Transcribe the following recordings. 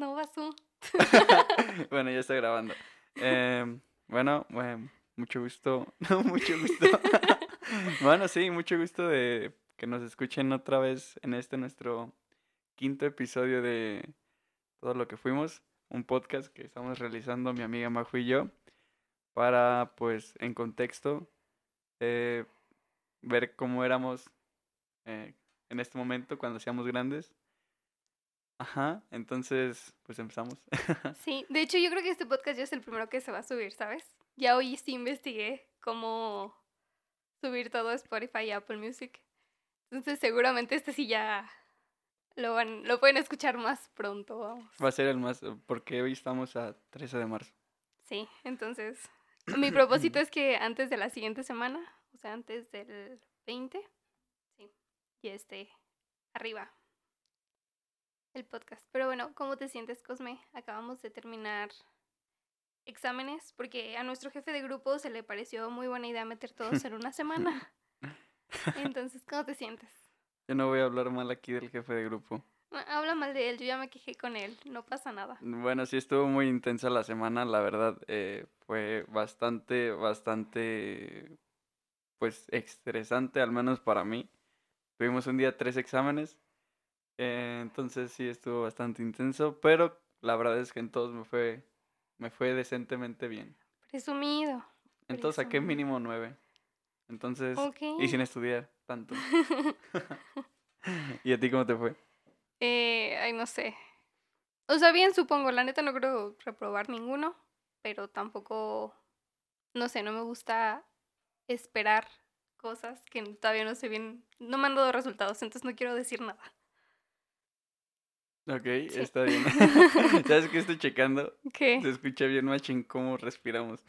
No vas tú. bueno, ya está grabando. Em, bueno, bueno, mucho gusto. mucho gusto. bueno, sí, mucho gusto de que nos escuchen otra vez en este nuestro quinto episodio de Todo lo que fuimos, un podcast que estamos realizando mi amiga Majo y yo para, pues, en contexto, eh, ver cómo éramos eh, en este momento cuando seamos grandes. Ajá, entonces, pues empezamos. sí, de hecho yo creo que este podcast ya es el primero que se va a subir, ¿sabes? Ya hoy sí investigué cómo subir todo a Spotify y Apple Music. Entonces seguramente este sí ya lo, van, lo pueden escuchar más pronto, vamos. Va a ser el más, porque hoy estamos a 13 de marzo. Sí, entonces mi propósito es que antes de la siguiente semana, o sea, antes del 20, sí, y esté arriba el podcast. Pero bueno, ¿cómo te sientes, Cosme? Acabamos de terminar exámenes porque a nuestro jefe de grupo se le pareció muy buena idea meter todos en una semana. Entonces, ¿cómo te sientes? Yo no voy a hablar mal aquí del jefe de grupo. Habla mal de él, yo ya me quejé con él, no pasa nada. Bueno, sí estuvo muy intensa la semana, la verdad, eh, fue bastante, bastante, pues, estresante, al menos para mí. Tuvimos un día tres exámenes, eh, entonces sí estuvo bastante intenso, pero la verdad es que en todos me fue, me fue decentemente bien. Presumido. Entonces saqué mínimo nueve. Entonces, y sin estudiar tanto. ¿Y a ti cómo te fue? Eh, ay, no sé. O sea, bien supongo, la neta no creo reprobar ninguno, pero tampoco, no sé, no me gusta esperar cosas que todavía no sé bien, no me han dado resultados, entonces no quiero decir nada. Ok, está bien. ¿Sabes qué estoy checando? ¿Qué? Se escucha bien machín cómo respiramos.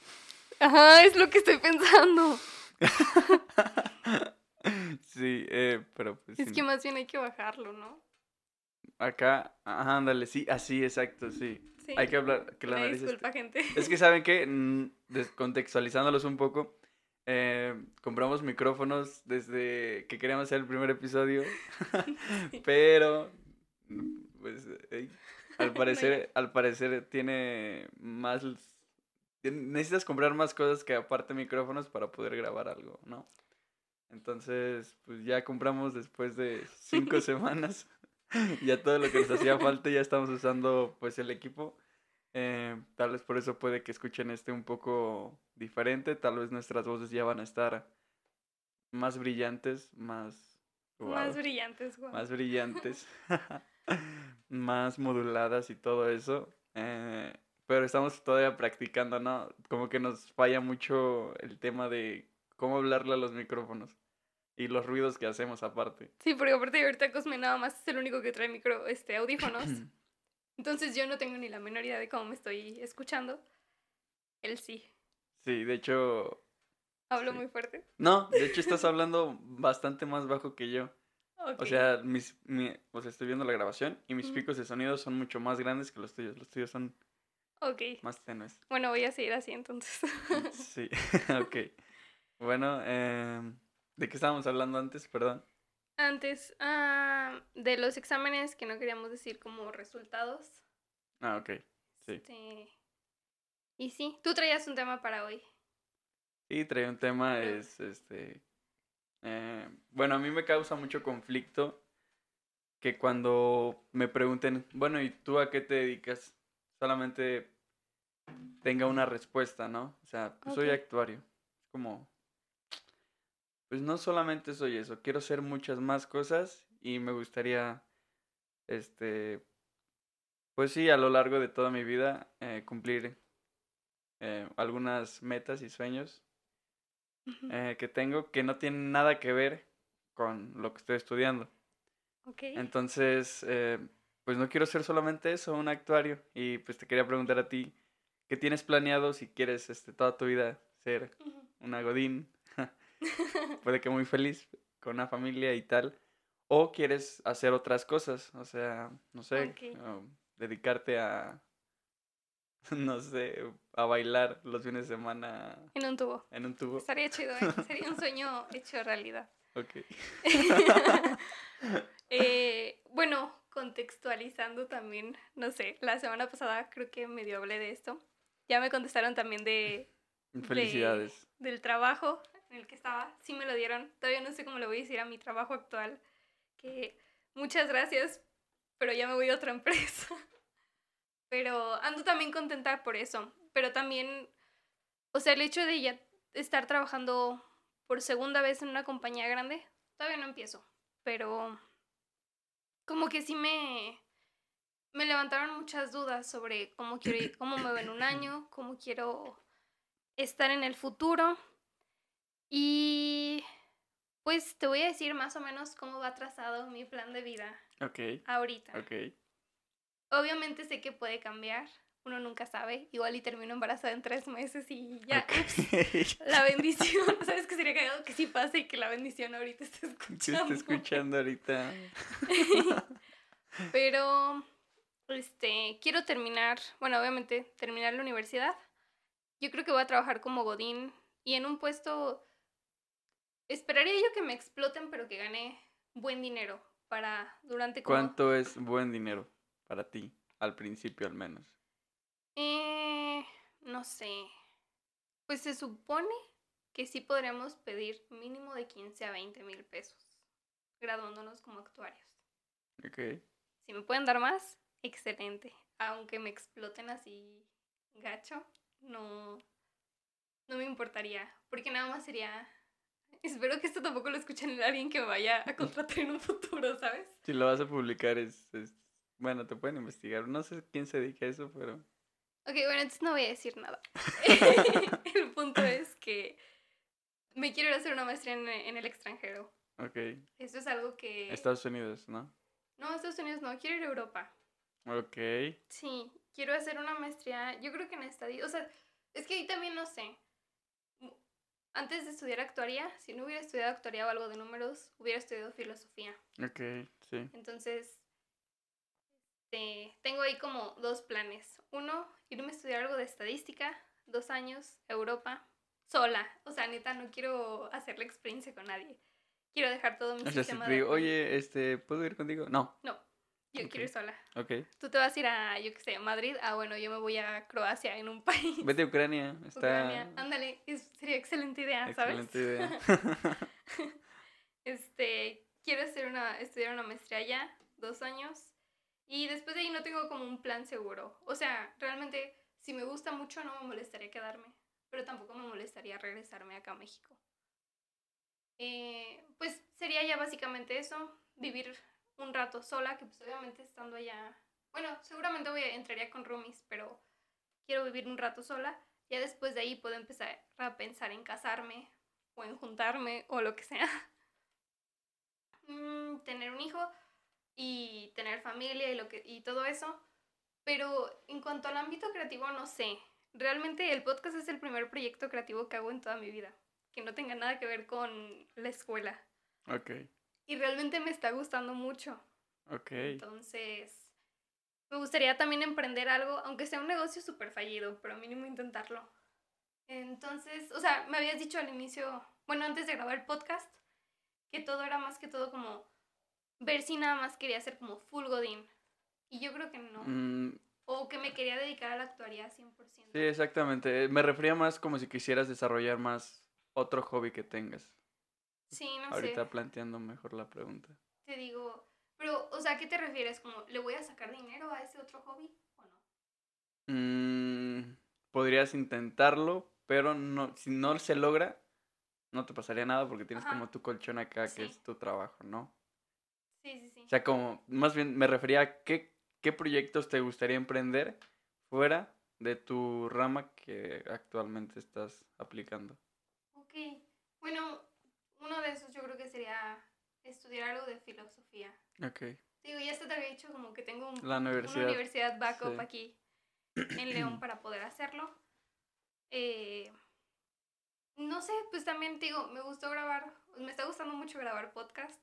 Ajá, es lo que estoy pensando. sí, eh, pero pues... Es que más bien hay que bajarlo, ¿no? Acá, ajá, ándale, sí, así, exacto, sí. Hay que hablar, que la nariz disculpa, gente. Es que, ¿saben qué? Descontextualizándolos un poco, eh, compramos micrófonos desde que queríamos hacer el primer episodio, pero pues al parecer, al parecer tiene más necesitas comprar más cosas que aparte micrófonos para poder grabar algo, ¿no? Entonces, pues ya compramos después de cinco semanas. ya todo lo que nos hacía falta, ya estamos usando pues el equipo. Eh, tal vez por eso puede que escuchen este un poco diferente. Tal vez nuestras voces ya van a estar más brillantes, más... Más brillantes, Más brillantes. Más moduladas y todo eso. Eh, pero estamos todavía practicando, ¿no? Como que nos falla mucho el tema de cómo hablarle a los micrófonos y los ruidos que hacemos aparte. Sí, porque aparte ahorita Cosme nada más es el único que trae micro, este, audífonos. Entonces yo no tengo ni la menor idea de cómo me estoy escuchando. Él sí. Sí, de hecho... ¿Hablo muy fuerte? No, de hecho estás hablando bastante más bajo que yo. O sea, mis, mi, o sea, estoy viendo la grabación y mis picos de sonido son mucho más grandes que los tuyos. Los tuyos son más tenues. Bueno, voy a seguir así entonces. sí, ok. Bueno, eh, ¿de qué estábamos hablando antes? Perdón. Antes, ah, de los exámenes que no queríamos decir como resultados. Ah, ok. Sí. Este, y sí, tú traías un tema para hoy. Sí, traía un tema, es este eh, bueno, a mí me causa mucho conflicto que cuando me pregunten, bueno, ¿y tú a qué te dedicas? Solamente tenga una respuesta, ¿no? O sea, pues soy actuario. Es como, pues no solamente soy eso, quiero ser muchas más cosas y me gustaría, este, pues sí, a lo largo de toda mi vida eh, cumplir eh, algunas metas y sueños eh, que tengo que no tiene nada que ver con lo que estoy estudiando. Entonces, eh, pues no quiero ser solamente eso, un actuario. Y pues te quería preguntar a ti, ¿qué tienes planeado si quieres este, toda tu vida ser una godín? Puede que muy feliz, con una familia y tal. O quieres hacer otras cosas, o sea, no sé, dedicarte a no sé, a bailar los fines de semana. En un tubo. En un tubo. Estaría chido, ¿eh? Sería un sueño hecho realidad. Ok. eh, bueno, contextualizando también, no sé, la semana pasada creo que medio hablé de esto. Ya me contestaron también de... Felicidades. del trabajo en el que estaba. Sí me lo dieron. Todavía no sé cómo le voy a decir a mi trabajo actual. Que muchas gracias, pero ya me voy a otra empresa. Pero ando también contenta por eso. Pero también, o sea, el hecho de ya estar trabajando por segunda vez en una compañía grande, todavía no empiezo. Pero como que sí me, me levantaron muchas dudas sobre cómo quiero ir, cómo me ven un año, cómo quiero estar en el futuro. Y pues te voy a decir más o menos cómo va trazado mi plan de vida Ok, ahorita. ok. Obviamente sé que puede cambiar, uno nunca sabe. Igual y termino embarazada en tres meses y ya, ups, la bendición. ¿Sabes que sería cagado que sí pase y que la bendición ahorita esté escuchando? está escuchando ahorita. Pero, este, quiero terminar, bueno, obviamente terminar la universidad. Yo creo que voy a trabajar como Godín y en un puesto, esperaría yo que me exploten, pero que gane buen dinero para durante como... ¿Cuánto es buen dinero para ti? Al principio al menos. Eh, no sé. Pues se supone que sí podremos pedir mínimo de 15 a 20 mil pesos, graduándonos como actuarios. Ok. Si me pueden dar más, excelente. Aunque me exploten así gacho, no, no me importaría. Porque nada más sería... Espero que esto tampoco lo escuchen alguien que me vaya a contratar en un futuro, ¿sabes? Si lo vas a publicar es, es- Bueno, te pueden investigar. No sé quién se dedica a eso, pero... Ok, bueno, entonces no voy a decir nada. el punto es que me quiero ir a hacer una maestría en, en el extranjero. Ok. Esto es algo que... Estados Unidos, ¿no? No, Estados Unidos no, quiero ir a Europa. Ok. Sí, quiero hacer una maestría, yo creo que en estadía, o sea, es que ahí también no sé. Antes de estudiar actuaría, si no hubiera estudiado actuaría o algo de números, hubiera estudiado filosofía. Ok, sí. Entonces, este, tengo ahí como dos planes. Uno, irme a estudiar algo de estadística, dos años, Europa, sola. O sea, neta, no quiero hacer la experiencia con nadie. Quiero dejar todo mi O sea, si sistema te digo, de... oye, este, ¿puedo ir contigo? No. No, yo quiero ir sola. Ok. Tú te vas a ir a, yo qué sé, Madrid. Ah, bueno, yo me voy a Croacia en un país. Vete a Ucrania. Está... Ucrania. Ándale, es- sería excelente idea, ¿sabes? Excelente idea. este, quiero hacer una, estudiar una maestría allá, dos años. Y después de ahí no tengo como un plan seguro. O sea, realmente, si me gusta mucho, no me molestaría quedarme. Pero tampoco me molestaría regresarme acá a México. Eh, pues sería ya básicamente eso, vivir un rato sola, que pues obviamente estando allá, bueno, seguramente voy a, entraría con roomies, pero quiero vivir un rato sola. Ya después de ahí puedo empezar a pensar en casarme o en juntarme o lo que sea. Mm, tener un hijo y tener familia y, lo que, y todo eso. Pero en cuanto al ámbito creativo, no sé. Realmente el podcast es el primer proyecto creativo que hago en toda mi vida. Que no tenga nada que ver con la escuela. ok, Y realmente me está gustando mucho. ok. Entonces, me gustaría también emprender algo, aunque sea un negocio súper fallido, pero mínimo intentarlo. Entonces, o sea, me habías dicho al inicio, bueno, antes de grabar el podcast, que todo era más que todo como ver si nada más quería ser como full godín. Y yo creo que no. Mm, O que me quería dedicar a la actuaría 100%. sí, exactamente. Me refería más como si quisieras desarrollar más otro hobby que tengas. Sí, no Ahorita sé. planteando mejor la pregunta. Te digo, pero, o sea, ¿qué te refieres? Como, ¿le voy a sacar dinero a ese otro hobby o no? Mm, podrías intentarlo, pero no, si no se logra, no te pasaría nada porque tienes Ajá. como tu colchón acá, que es tu trabajo, ¿no? Sí, sí, sí. O sea, como, más bien me refería a qué, qué proyectos te gustaría emprender fuera de tu rama que actualmente estás aplicando. Ok, bueno, uno de esos yo creo que sería estudiar algo de filosofía. Ok. Digo, ya hasta te había dicho como que tengo un- La universidad. una universidad backup sí. aquí en León para poder hacerlo. Eh, no sé, pues también te digo, me gustó grabar, me está gustando mucho grabar podcast.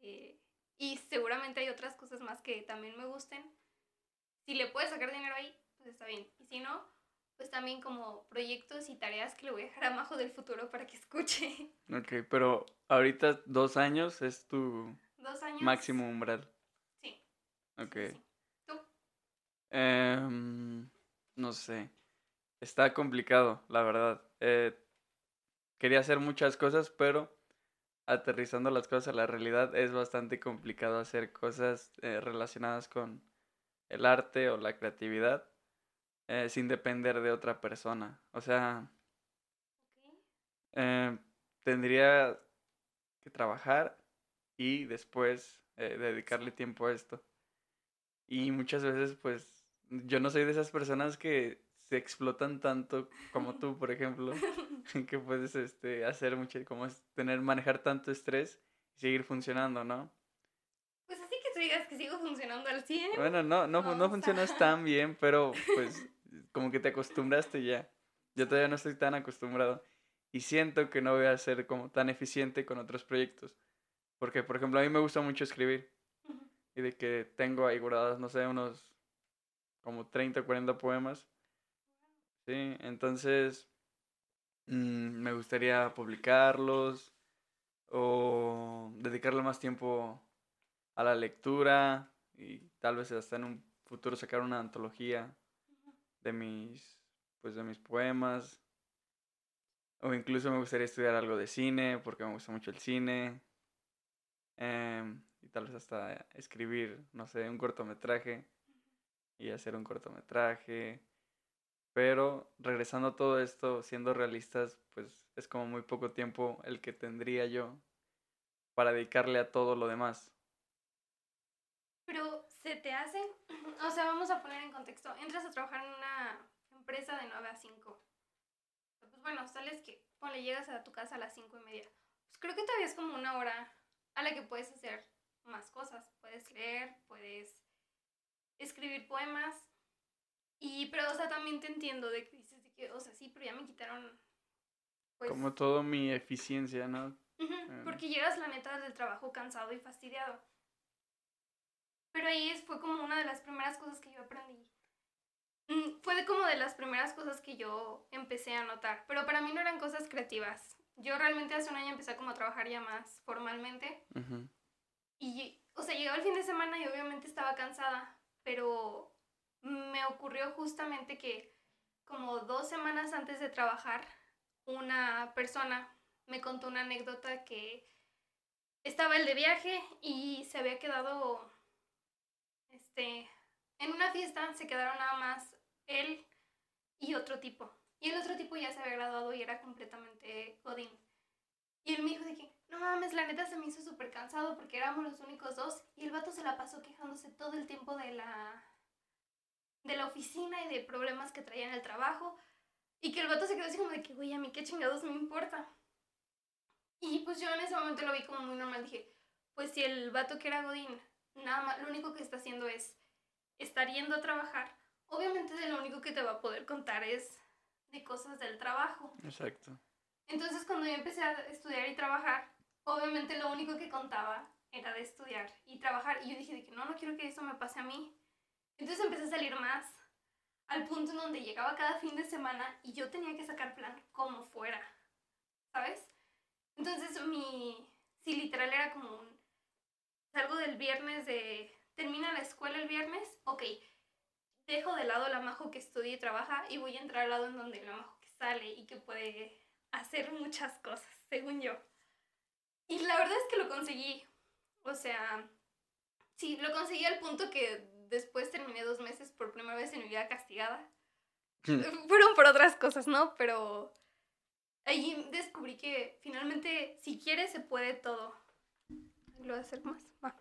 eh, y seguramente hay otras cosas más que también me gusten. Si le puedes sacar dinero ahí, pues está bien. Y si no, pues también como proyectos y tareas que le voy a dejar a Majo del futuro para que escuche. Ok, pero ahorita dos años es tu Dos años. máximo umbral. Sí. Ok. Sí, sí. ¿Tú? Em, no sé. Está complicado, la verdad. Eh, quería hacer muchas cosas, pero aterrizando las cosas a la realidad es bastante complicado hacer cosas eh, relacionadas con el arte o la creatividad eh, sin depender de otra persona. O sea, eh, tendría que trabajar y después dedicarle tiempo a esto. Y muchas veces, pues, yo no soy de esas personas que se explotan tanto como tú, por ejemplo, que puedes este, hacer mucho, como es tener, manejar tanto estrés y seguir funcionando, ¿no? Pues así que tú digas que sigo funcionando al 100. Bueno, no, no, no sea. funcionas tan bien, pero pues como que te acostumbraste ya. Yo todavía no estoy tan acostumbrado y siento que no voy a ser como tan eficiente con otros proyectos. Porque, por ejemplo, a mí me gusta mucho escribir y de que tengo ahí guardados, no sé, unos como 30 o 40 poemas. Sí, entonces mm, me gustaría publicarlos o dedicarle más tiempo a la lectura y tal vez hasta en un futuro sacar una antología de mis pues de mis poemas. O incluso me gustaría estudiar algo de cine porque me gusta mucho el cine em, y tal vez hasta escribir no sé un cortometraje y hacer un cortometraje pero regresando a todo esto siendo realistas pues es como muy poco tiempo el que tendría yo para dedicarle a todo lo demás Pero se te hace, o sea, vamos a poner en contexto, entras a trabajar en una empresa de 9 a 5. Pues bueno, sales que, ponle, llegas a tu casa a las 5 y media. Pues creo que todavía es como una hora a la que puedes hacer más cosas. Puedes leer, puedes escribir poemas. Y, pero, o sea, también te entiendo de que dices de que, o sea, sí, pero ya me quitaron, pues... como todo mi eficiencia no Em. Porque llegas, la neta, del trabajo cansado y fastidiado. Pero ahí fue como una de las primeras cosas que yo aprendí. Mm, Fue de como de las primeras cosas que yo empecé a notar. Pero para mí no eran cosas creativas. Yo realmente hace un año empecé como a trabajar ya más formalmente. Ujú. Y, o sea, llegaba el fin de semana y obviamente estaba cansada. Pero me ocurrió justamente que como dos semanas antes de trabajar, una persona me contó una anécdota que estaba él de viaje y se había quedado este en una fiesta se quedaron nada más él y otro tipo. Y el otro tipo ya se había graduado y era completamente godín. Y él me dijo de que no mames la neta se me hizo súper cansado porque éramos los únicos dos y el vato se la pasó quejándose todo el tiempo de la de la oficina y de problemas que traía en el trabajo y que el vato se quedó así como de que güey a mí qué chingados me importa y pues yo en ese momento lo vi como muy normal. Dije, pues si el vato que era Godín, nada más, lo único que está haciendo es estar yendo a trabajar, obviamente de lo único que te va a poder contar es de cosas del trabajo. exacto Entonces cuando yo empecé a estudiar y trabajar, obviamente lo único que contaba era de estudiar y trabajar. Y yo dije de que no, no quiero que eso me pase a mí. Entonces empecé a salir más al punto en donde llegaba cada fin de semana y yo tenía que sacar plan como fuera, ¿sabes? Entonces mi, sí, literal era como un, salgo del viernes de, termina la escuela el viernes, ok, dejo de lado la majo que estudia y trabaja y voy a entrar al lado en donde la majo que sale y que puede hacer muchas cosas, según yo. Y la verdad es que lo conseguí. O sea, sí, lo conseguí al punto que después terminé dos meses por primera vez en mi vida castigada. Fueron por otras cosas, ¿no? Pero ahí descubrí que finalmente, si quieres, se puede todo. ¿Lo voy a hacer más? Va.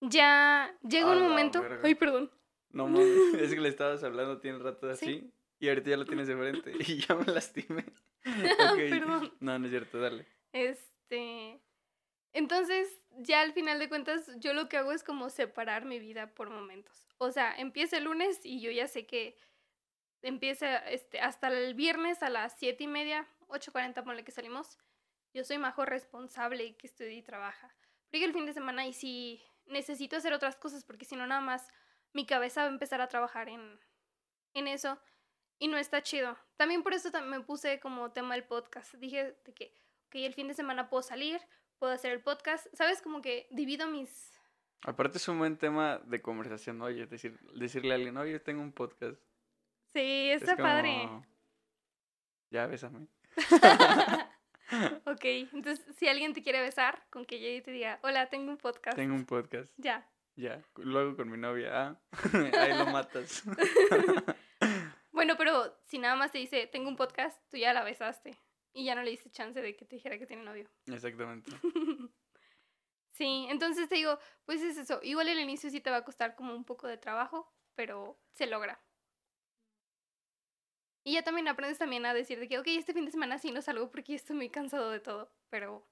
Ya llega un momento. verga. Ay, perdón. No mames, es que le estabas hablando tiene rato así Sí. y ahorita ya lo tienes de frente y ya me lastimé. Ok. Perdón. No, no es cierto, dale. Este. Entonces, ya al final de cuentas, yo lo que hago es como separar mi vida por momentos. O sea, empieza el lunes y yo ya sé que empieza este, hasta el viernes a las siete y media, 8.40, ponle que salimos. Yo soy majo responsable que estudia y trabaja. Pero el fin de semana y sí necesito hacer otras cosas porque si no, nada más mi cabeza va a empezar a trabajar en, en eso y no está chido. También por eso me puse como tema el podcast. Dije de que, el fin de semana puedo salir, puedo hacer el podcast. ¿Sabes? Como que divido mis, Aparte es un buen tema de conversación, oye, decir, decirle a alguien, oye, tengo un podcast. Sí, Es está padre. como, Ya, bésame. ok, entonces si alguien te quiere besar, con que llegue y te diga, hola, tengo un podcast. Tengo un podcast. Ya. Ya. Luego con mi novia. Ah, ahí lo matas. Bueno, pero si nada más te dice, tengo un podcast, tú ya la besaste. Y ya no le diste chance de que te dijera que tiene novio. Exactamente. sí, entonces te digo, pues es eso. Igual el inicio sí te va a costar como un poco de trabajo, pero se logra. Y ya también aprendes también a decir de que, ok, este fin de semana sí no salgo porque estoy muy cansado de todo, pero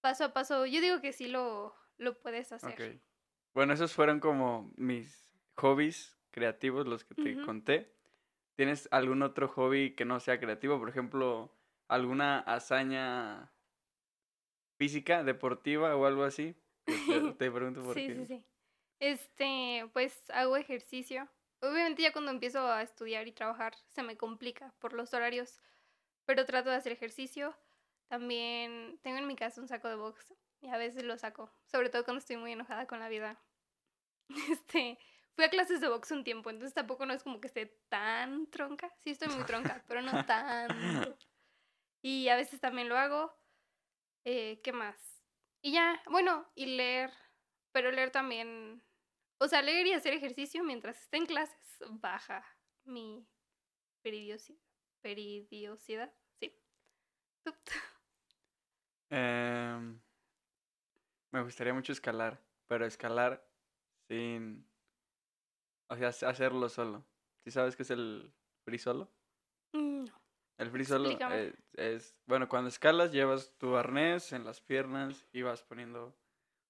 paso a paso, yo digo que sí lo, lo puedes hacer. Ok. Bueno, esos fueron como mis hobbies creativos, los que te conté. ¿Tienes algún otro hobby que no sea creativo? Por ejemplo, alguna hazaña física, deportiva o algo así. Te, te pregunto por Sí, qué. sí, sí. Este, pues hago ejercicio. Obviamente ya cuando empiezo a estudiar y trabajar se me complica por los horarios, pero trato de hacer ejercicio. También tengo en mi casa un saco de box y a veces lo saco, sobre todo cuando estoy muy enojada con la vida. Este, fui a clases de box un tiempo, entonces tampoco no es como que esté tan tronca. Sí estoy muy tronca, pero no tanto. Y a veces también lo hago. Eh, ¿Qué más? Y ya, bueno, y leer, pero leer también, o sea, leer y hacer ejercicio mientras esté en clases baja mi peridiosidad. Peridiosidad, sí. Em, me gustaría mucho escalar, pero escalar sin... O sea, hac- hacerlo solo. ¿Sí sabes qué es el free solo? Mm, No. El free solo es, bueno, cuando escalas llevas tu arnés en las piernas y vas poniendo,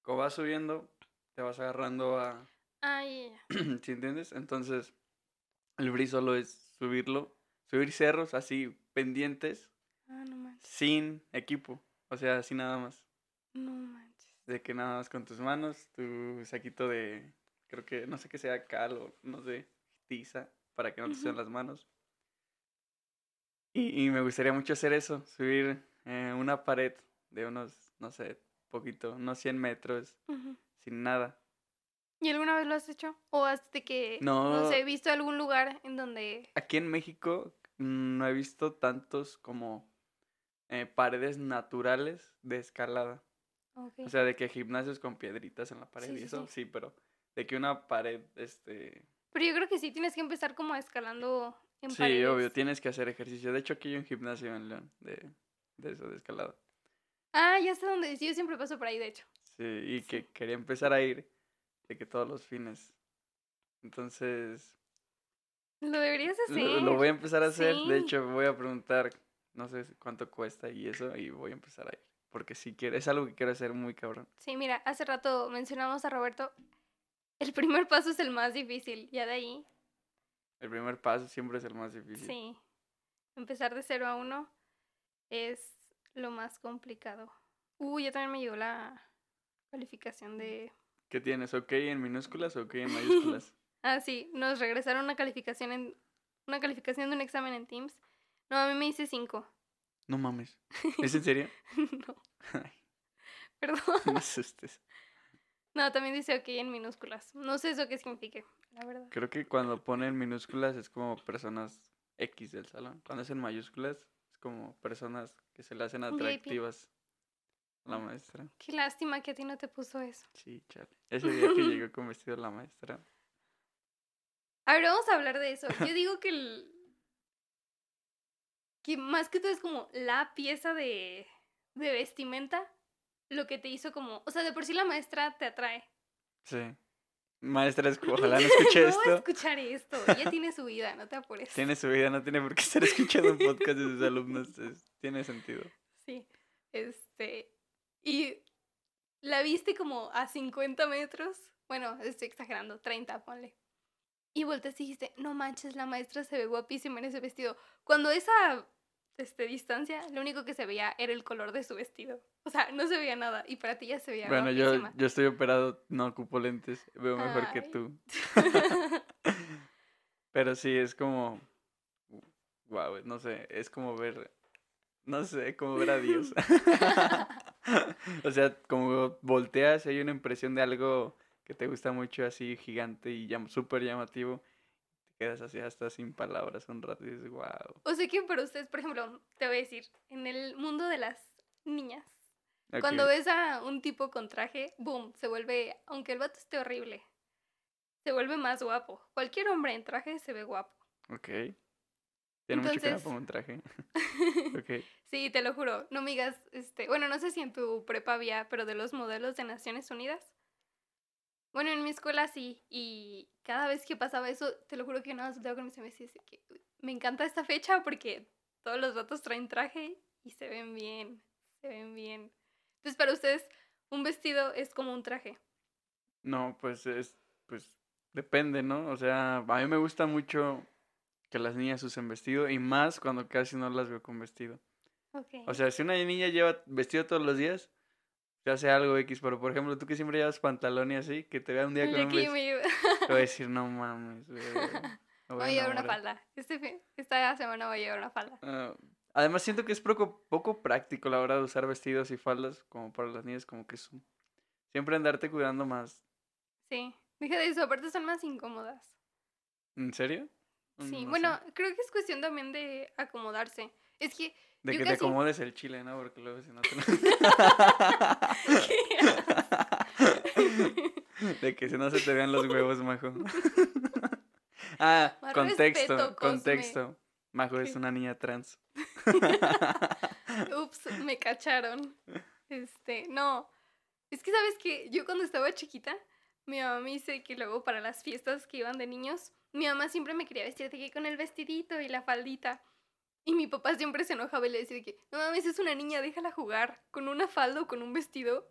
como vas subiendo, te vas agarrando a, Ay, ya. ¿sí entiendes? Entonces, el free solo es subirlo, subir cerros así pendientes Ah, no manches. sin equipo, o sea, así nada más. No manches. De que nada más con tus manos, tu saquito de, creo que, no sé qué sea, cal o no sé, tiza, para que no te sean las manos. Y, y me gustaría mucho hacer eso, subir eh, una pared de unos, no sé, poquito, unos 100 metros, sin nada. ¿Y alguna vez lo has hecho? ¿O has de que, no, No. sé, visto algún lugar en donde... Aquí en México no he visto tantos como eh, paredes naturales de escalada. Ok. O sea, de que gimnasios con piedritas en la pared Sí, y eso, sí. sí, pero de que una pared, este, Pero yo creo que sí tienes que empezar como escalando en Sí, paredes. obvio, tienes que hacer ejercicio. De hecho, aquí hay un gimnasio en León de, de eso, de escalada. Ah, ya sé dónde es. Yo siempre paso por ahí, de hecho. Sí, y Sí. que quería empezar a ir de que todos los fines. Entonces, Lo deberías hacer. lo, lo voy a empezar a hacer. De Sí. hecho, voy a preguntar, no sé cuánto cuesta y eso, y voy a empezar a ir. Porque si quiero, es algo que quiero hacer muy cabrón. Sí, mira, hace rato mencionamos a Roberto. El primer paso es el más difícil. Ya de ahí, El primer paso siempre es el más difícil. sí. Empezar de cero a uno es lo más complicado. Uy, ya también me llegó la calificación de... ¿Qué tienes? ¿Ok en minúsculas o ok en mayúsculas? Ah, sí, nos regresaron una calificación en... Una calificación de un examen en Teams. No, a mí me hice cinco. no mames. ¿Es en serio? no, perdón. no asustes. No, también dice ok en minúsculas. No sé eso qué signifique, la verdad. Creo que cuando ponen minúsculas es como personas X del salón. Cuando es en mayúsculas es como personas que se le hacen atractivas a la maestra. Qué lástima que a ti no te puso eso. Sí, chale. Ese día que llegó con vestido la maestra. A ver, vamos a hablar de eso. Yo digo que el... Que más que todo es como la pieza de, de vestimenta lo que te hizo como... O sea, de por sí la maestra te atrae. Sí. Maestra, es- ojalá no escuche no esto. escuchar esto. Ella tiene su vida, no te apures. Tiene su vida, no tiene por qué estar escuchando un podcast de sus alumnos. es- tiene sentido. Sí. Este. Y la viste como a 50 metros. Bueno, estoy exagerando, 30, ponle. Y volteaste y dijiste, no manches, la maestra se ve guapísima en ese vestido. Cuando esa este, distancia, lo único que se veía era el color de su vestido. O sea, no se veía nada. Y para ti ya se veía Bueno, yo, guapísima. yo estoy operado, no ocupo lentes. Veo mejor que tú. Pero sí, es como. Wow, no sé, es como ver. No sé, como ver a Dios. o sea, como volteas y hay una impresión de algo que te gusta mucho así gigante y súper llamativo. Quedas así hasta sin palabras un rato y dices, wow. O sea que para ustedes, por ejemplo, te voy a decir, en el mundo de las niñas, cuando ves a un tipo con traje, boom, se vuelve, aunque el vato esté horrible, se vuelve más guapo. Cualquier hombre en traje se ve guapo. Ok. Tiene mucho que no Entonces- pongo un traje. ok. Sí, te lo juro. No me digas, este, bueno, no sé si en tu prepa había, pero de los modelos de Naciones Unidas. Bueno, en mi escuela sí, y cada vez que pasaba eso, te lo juro que nada más volteaba con mis amigas y decía que "Uy, me encanta esta fecha porque todos los vatos traen traje y se ven bien, se ven bien. Entonces, para ustedes, un vestido es como un traje. No, pues es, pues depende, ¿no? O sea, a mí me gusta mucho que las niñas usen vestido y más cuando casi no las veo con vestido. Ok. O sea, si una niña lleva vestido todos los días, se hace algo X, pero por ejemplo, tú que siempre llevas pantalón y así, que te vea un día con un vestido, te voy a decir, no mames, güey, me voy a llevar una enamorar". falda. Este esta semana voy a llevar una falda. Ah, además siento que es poco, poco práctico la hora de usar vestidos y faldas, como para las niñas, como que es un- siempre andarte cuidando más. Sí. Deja de eso, aparte son más incómodas. ¿En serio? Mm, Sí, No bueno, sé. creo que es cuestión también de acomodarse. Es que De yo que te acomodes el chile, ¿no? Porque luego si no te... De que si no se te vean los huevos, Majo. ah, Más contexto, respeto, contexto. Majo es una niña trans. Ups, me cacharon. Este, no. Es que sabes que yo cuando estaba chiquita, mi mamá me dice que luego para las fiestas que iban de niños, mi mamá siempre me quería vestir de que con el vestidito y la faldita. Y mi papá siempre se enojaba y le decía de que, no mames, es una niña, déjala jugar. Con una falda o con un vestido,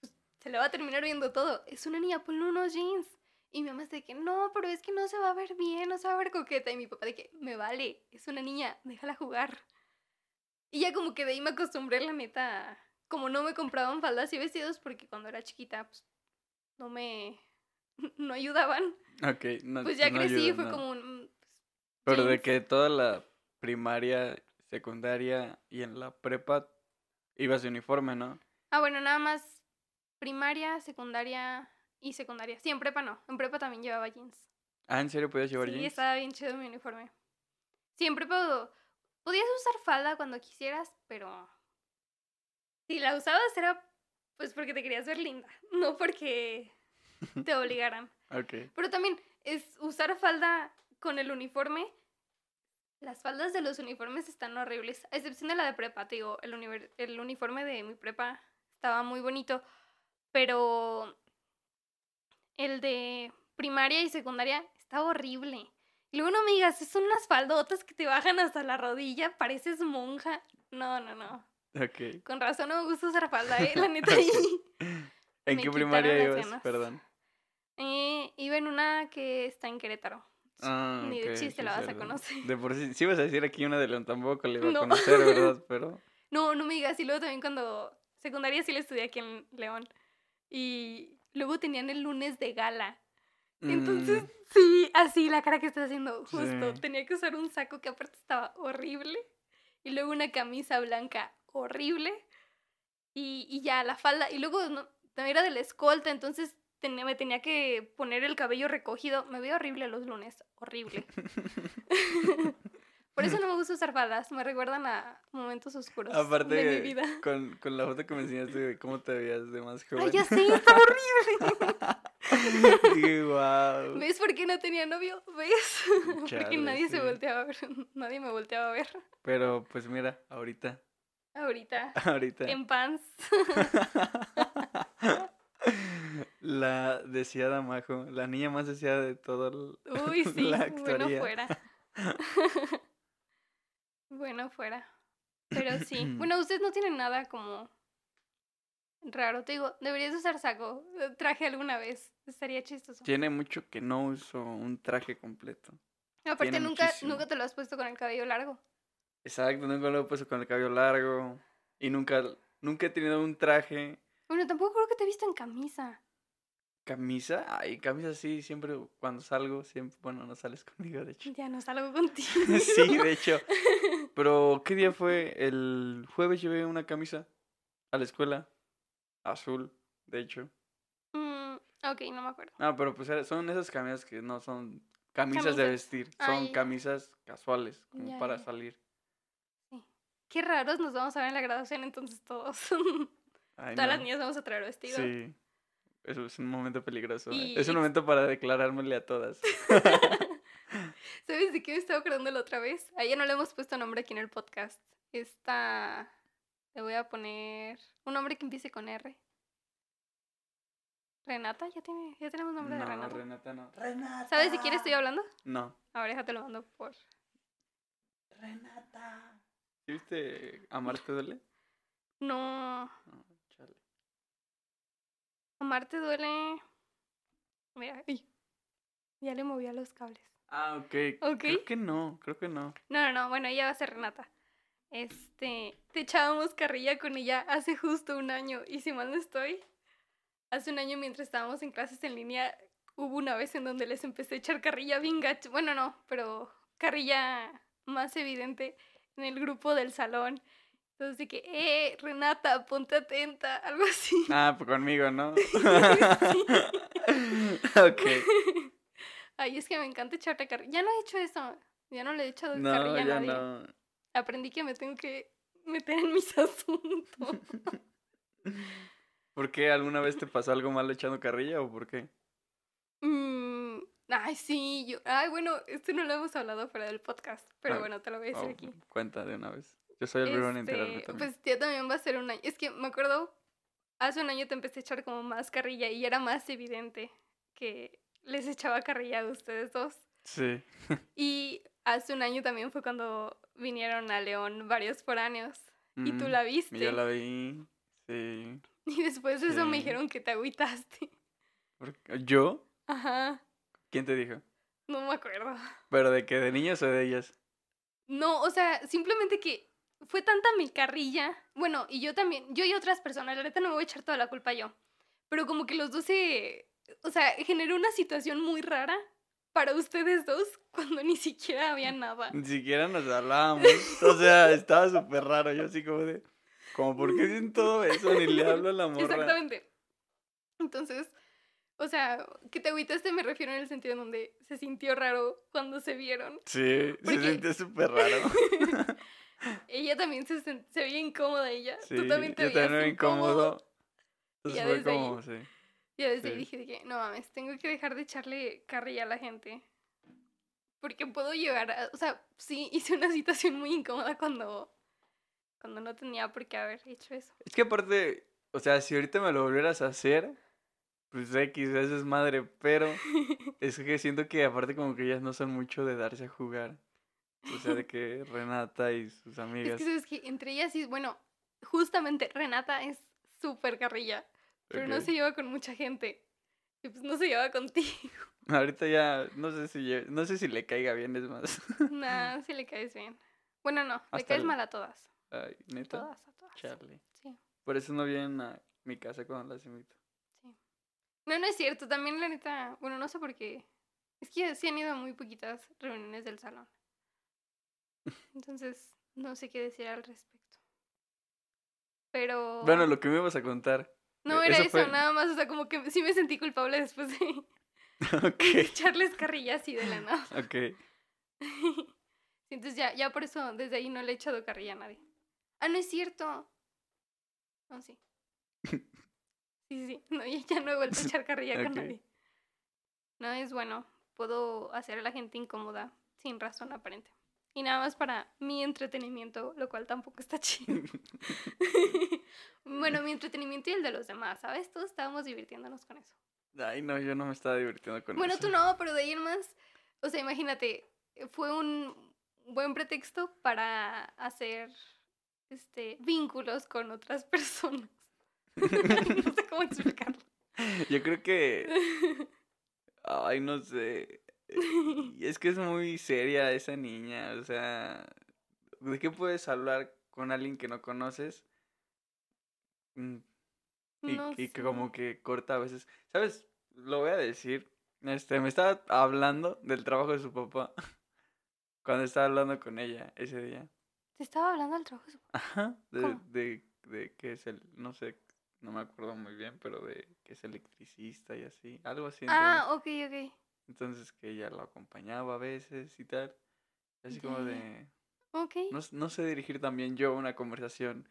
pues, se le va a terminar viendo todo. Es una niña, ponle unos jeans. Y mi mamá de que, no, pero es que no se va a ver bien, no se va a ver coqueta. Y mi papá de que, me vale, es una niña, déjala jugar. Y ya como que de ahí me acostumbré, la neta, como no me compraban faldas y vestidos porque cuando era chiquita, pues, no me, no ayudaban. Ok, no, Pues ya no crecí, ayuda, fue no. como un... mm, Pero de que toda la primaria, secundaria y en la prepa ibas de uniforme, ¿no? Ah, bueno, nada más primaria, secundaria y secundaria. Sí, en prepa no, en prepa también llevaba jeans. Ah, ¿en serio podías llevar Sí, jeans? estaba bien chido mi uniforme. Sí, en prepa podías usar falda cuando quisieras, pero si la usabas era pues porque te querías ver linda, no porque te obligaran. Ok. Pero también es usar falda con el uniforme. Las faldas de los uniformes están horribles, a excepción de la de prepa, te digo, el, uniforme de mi prepa estaba muy bonito, pero el de primaria y secundaria estaba horrible. Y luego no me digas, son unas faldotas que te bajan hasta la rodilla, pareces monja. No, no, no. Ok. Con razón no me gusta usar falda, ¿eh? La neta. ¿En qué primaria ibas? Perdón. Eh, iba en una que está en Querétaro. Ah, Ni de chiste sí, la vas a conocer. De por sí, sí ibas a decir aquí una de León, tampoco la iba a No. conocer, ¿verdad? Pero, No, no me digas. Y luego también cuando secundaria sí la estudié aquí en León. Y luego tenían el lunes de gala. Entonces, mm, sí, así la cara que estás haciendo, justo. Sí. Tenía que usar un saco que aparte estaba horrible. Y luego una camisa blanca horrible. Y, y ya, la falda. Y luego no, también era de la escolta, entonces me tenía que poner el cabello recogido. Me veía horrible los lunes, horrible. Por eso no me gusta usar faldas, me recuerdan a momentos oscuros aparte, de mi vida. Con, con la foto que me enseñaste de cómo te veías de más joven. Ay, ya sé, está horrible. Dije, wow. ¿Ves por qué no tenía novio? ¿Ves? Porque nadie se volteaba a ver. Nadie me volteaba a ver. Pero pues mira, ahorita, Ahorita. ahorita. En pants. La deseada Majo, la niña más deseada de toda el- Uy, sí. la bueno fuera. bueno fuera. Pero sí. Bueno, ustedes no tienen nada como raro. Te digo, deberías usar saco. eh, Traje alguna vez. Estaría chistoso. Tiene mucho que no uso un traje completo. Aparte, tiene nunca, muchísimo. nunca te lo has puesto con el cabello largo. Exacto, nunca lo he puesto con el cabello largo. Y nunca, nunca he tenido un traje. Bueno, tampoco creo que te he visto en camisa. ¿Camisa? Ay, camisa sí, siempre cuando salgo, siempre, bueno, no sales conmigo, de hecho. Ya no salgo contigo. sí, de hecho. Pero, ¿qué día fue? El jueves llevé una camisa. a la escuela. Azul, de hecho. Mm, ok, no me acuerdo. Ah, pero pues son esas camisas que no son camisas de vestir, son camisas casuales, como Ya, para ya. salir. Qué raros nos vamos a ver en la graduación entonces todos. Ay, Todas las niñas vamos a traer vestido. Sí. Eso es un momento peligroso. ¿eh? Es un momento para declarármele a todas. ¿Sabes de qué me estaba acordando la otra vez? A ella no le hemos puesto nombre aquí en el podcast. Esta. Le voy a poner un nombre que empiece con R. Renata, ya tiene, ya tenemos nombre de no, Renata. Renata no. ¿Sabes de quién estoy hablando? No. Ahora déjate lo mando por. Renata. ¿Sí viste Amarte duele? No. No, chale. Amarte duele. Mira, ay, ya le moví a los cables. Ah, ok. Ok. Creo que no, creo que no. No, no, no, bueno, ella va a ser Renata. Este, te echábamos carrilla con ella hace justo un año y si mal no estoy, hace un año mientras estábamos en clases en línea, hubo una vez en donde les empecé a echar carrilla bien gacho, bueno, no, pero carrilla más evidente en el grupo del salón. Entonces de que, eh, Renata, ponte atenta, algo así. Ah, pues conmigo, ¿no? Ok. Ay, es que me encanta echarte carrilla. Ya no he hecho eso, ya no le he echado No, carrilla a ya nadie. no. Aprendí que me tengo que meter en mis asuntos. ¿Por qué alguna vez te pasó algo malo echando carrilla o por qué? Mm, ay, sí, yo. Ay, bueno, esto no lo hemos hablado fuera del podcast, pero Ah, bueno, te lo voy a decir Oh, aquí. Cuenta de una vez. Yo soy el primero en enterarme Este, también. pues ya también va a ser un año. Es que me acuerdo, hace un año te empecé a echar como más carrilla y era más evidente que les echaba carrilla a ustedes dos. Sí. Y hace un año también fue cuando vinieron a León varios foráneos y tú Mm, la viste. Yo la vi. Sí. Y después de eso me dijeron que te agüitaste. ¿Yo? Ajá, ¿Quién te dijo? no me acuerdo. ¿Pero de qué? ¿De niños o de ellas? No, o sea, simplemente que fue tanta mi carrilla. Bueno, y yo también, yo y otras personas, la neta no me voy a echar toda la culpa yo. Pero como que los dos se. O sea, generó una situación muy rara para ustedes dos cuando ni siquiera había nada. Ni siquiera nos hablábamos. O sea, estaba súper raro. Yo así como de. Como, ¿por qué dicen todo eso? Ni le hablo a la morra. Exactamente. Entonces, o sea, que te agüitaste me refiero en el sentido en donde se sintió raro cuando se vieron. Sí, Porque- se sintió súper raro. ella también se, se veía incómoda ella. Sí, Tú también te yo veías también incómodo. incómodo. Ya fue desde ahí. como, sí. Ya desde ahí dije que, no mames, tengo que dejar de echarle carrilla a la gente. Porque puedo llegar a, o sea, sí, hice una situación muy incómoda cuando, cuando no tenía por qué haber hecho eso. Es que aparte, o sea, si ahorita me lo volvieras a hacer, pues X, eso es madre, pero es que siento que aparte como que ellas no son mucho de darse a jugar. O sea, de que Renata y sus Es amigas. que sabes que entre ellas sí, bueno, justamente Renata es súper carrilla, pero no se lleva con mucha gente. Y pues no se lleva contigo. Ahorita ya, no sé si no sé si le caiga bien, es más. Nah, si le caes bien. Bueno, no, le caes el- mal a todas. Ay, neta. Todas, a todas. Charlie. Sí. Por eso no vienen a mi casa cuando las invito. No, no es cierto. También la neta, bueno, no sé por qué. Es que sí han ido a muy poquitas reuniones del salón. Entonces, no sé qué decir al respecto. Pero... Bueno, lo que me ibas a contar. no eh, era eso eso, fue- nada más. O sea, como que sí me sentí culpable después de echarles carrilla así de la nada. ok. Entonces ya, ya por eso desde ahí no le he echado carrilla a nadie. Ah, no es cierto. No, sí. Sí, sí. No, ya, ya no he vuelto a echar carrilla Ok. con nadie. No es bueno. Puedo hacer a la gente incómoda sin razón aparente. Y nada más para mi entretenimiento, lo cual tampoco está chido. bueno, mi entretenimiento y el de los demás, ¿sabes? Todos estábamos divirtiéndonos con eso. Ay, no, yo no me estaba divirtiendo con Bueno, eso. tú no, pero de ahí en más, o sea, imagínate, fue un buen pretexto para hacer este vínculos con otras personas. no sé cómo explicarlo. Yo creo que. Ay, no sé. Y Es que es muy seria esa niña. O sea, ¿de qué puedes hablar con alguien que no conoces? Mm, Y, No y que como que corta a veces. ¿Sabes? Lo voy a decir. Este, me estaba hablando del trabajo de su papá. Cuando estaba hablando con ella ese día. Te estaba hablando del trabajo de su papá. Ajá. De, ¿Cómo? de, de que es el, no sé, no me acuerdo muy bien, pero de que es electricista y así, algo así. Ah, ok, ok. Entonces que ella lo acompañaba a veces y tal. Así como de... Ok. No, no sé dirigir también yo una conversación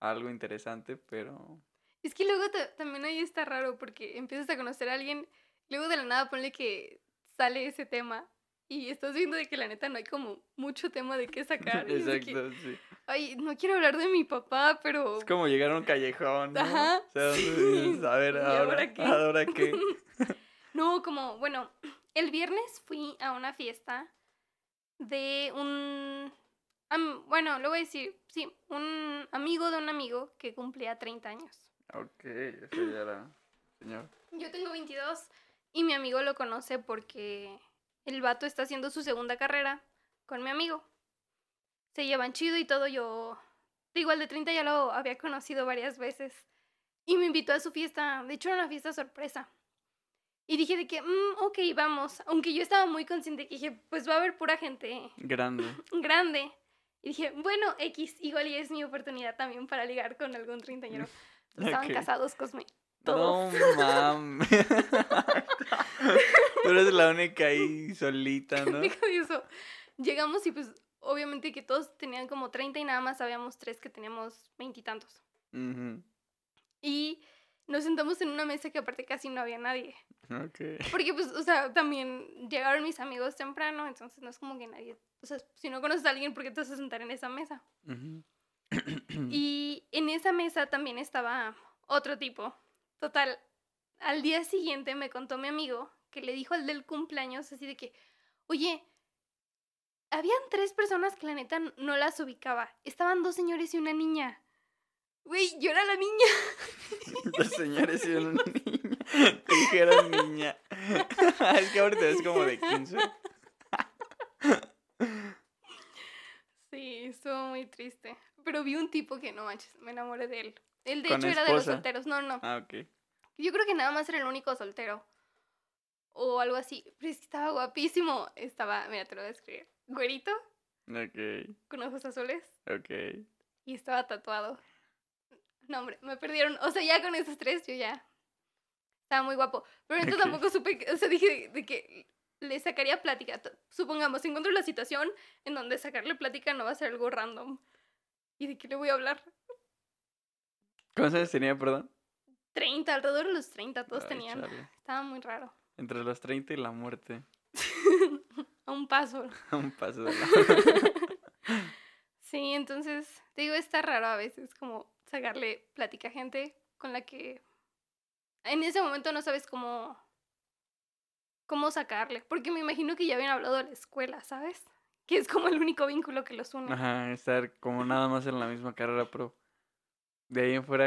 a algo interesante, pero... Es que luego también ahí está raro porque empiezas a conocer a alguien, luego de la nada ponle que sale ese tema y estás viendo de que la neta no hay como mucho tema de qué sacar. Exacto, sí. Ay, no quiero hablar de mi papá, pero... Es como llegar a un callejón, ¿no? Ajá. O sea, sí. a ver, ahora, ahora qué. ¿Ahora qué? no, como, bueno, el viernes fui a una fiesta de un... bueno, lo voy a decir, sí, un amigo de un amigo que cumplía 30 años. Ok, ese ya era señor. Yo tengo 22 y mi amigo lo conoce porque el vato está haciendo su segunda carrera con mi amigo. Se llevan chido y todo. Yo, digo, el de 30 ya lo había conocido varias veces. Y me invitó a su fiesta. De hecho, era una fiesta sorpresa. Y dije de que, mm, ok, vamos. Aunque yo estaba muy consciente que dije, pues va a haber pura gente. Grande. grande. Y dije, bueno, X, igual y es mi oportunidad también para ligar con algún treintañero. Estaban casados, Cosme. No mames. Tú eres la única ahí solita, ¿no? eso. Llegamos y pues obviamente que todos tenían como 30 y nada más habíamos tres que teníamos veintitantos. Y nos sentamos en una mesa que aparte casi no había nadie. Okay. Porque pues, o sea, también llegaron mis amigos temprano, entonces no es como que nadie, o sea, si no conoces a alguien, ¿por qué te vas a sentar en esa mesa? y en esa mesa también estaba otro tipo. Total, al día siguiente me contó mi amigo que le dijo al del cumpleaños así de que, oye, habían tres personas que la neta no las ubicaba. Estaban dos señores y una niña. Güey, yo era la niña. Dos señores y una niña. Te dijeron niña. es que ahorita es como de 15. Sí, estuvo muy triste. Pero vi un tipo que no manches, me enamoré de él. Él de hecho era de los solteros. No, no. Ah, ok. Yo creo que nada más era el único soltero. O algo así. Pero es que estaba guapísimo. Estaba, mira, te lo voy a escribir. Güerito. Ok. Con ojos azules. Ok. Y estaba tatuado. No, hombre, me perdieron. O sea, ya con esos tres yo ya. Estaba muy guapo. Pero entonces tampoco supe. O sea, dije de que le sacaría plática. Supongamos, encuentro la situación en donde sacarle plática no va a ser algo random. ¿Y de qué le voy a hablar? ¿Cuántos años tenía, perdón? 30, alrededor de los 30 todos tenían. Estaba muy raro. Entre los 30 y la muerte. a un paso. a un paso de la Sí, entonces, te digo, está raro a veces como sacarle plática a gente con la que en ese momento no sabes cómo cómo sacarle, porque me imagino que ya habían hablado de la escuela, ¿sabes? Que es como el único vínculo que los une. Ajá, estar como nada más en la misma carrera, pero de ahí en fuera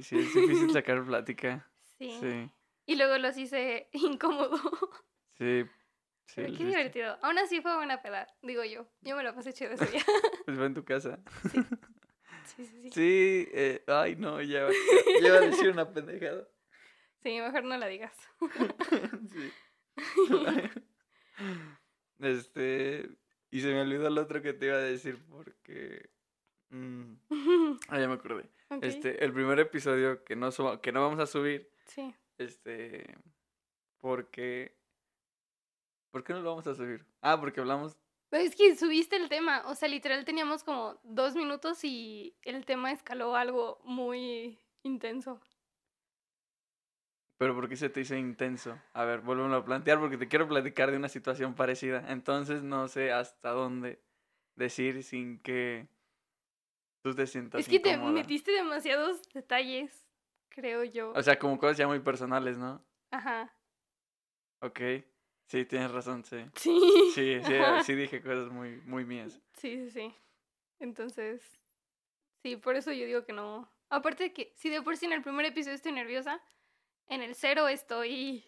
sí, es difícil sacar plática. Sí. sí. Y luego los hice incómodo. Sí. sí Pero qué divertido. Aún así fue buena peda, digo yo. Yo me lo pasé chido ese día. pues fue en tu casa. Sí. Sí, sí, sí. Sí, eh, ay no, ya, ya iba a decir una pendejada. Sí, mejor no la digas. sí. Este, y se me olvidó el otro que te iba a decir porque... Mm, ah, ya me acordé. Este, el primer episodio que no, que no vamos a subir. Sí. Este, porque... ¿Por qué no lo vamos a subir? Ah, porque hablamos... Pues es que subiste el tema, o sea, literal teníamos como dos minutos y el tema escaló algo muy intenso. Pero ¿por qué se te dice intenso? A ver, vuélvelo a plantear porque te quiero platicar de una situación parecida. Entonces no sé hasta dónde decir sin que tú te sientas Es que te metiste demasiados detalles, creo yo. O sea, como cosas ya muy personales, ¿no? Ajá. Ok. Sí, tienes razón, sí. Sí. Sí, sí, sí dije cosas muy, muy mías. Sí, sí, sí. Entonces, sí, por eso yo digo que no. Aparte de que, si de por sí en el primer episodio estoy nerviosa, en el cero estoy...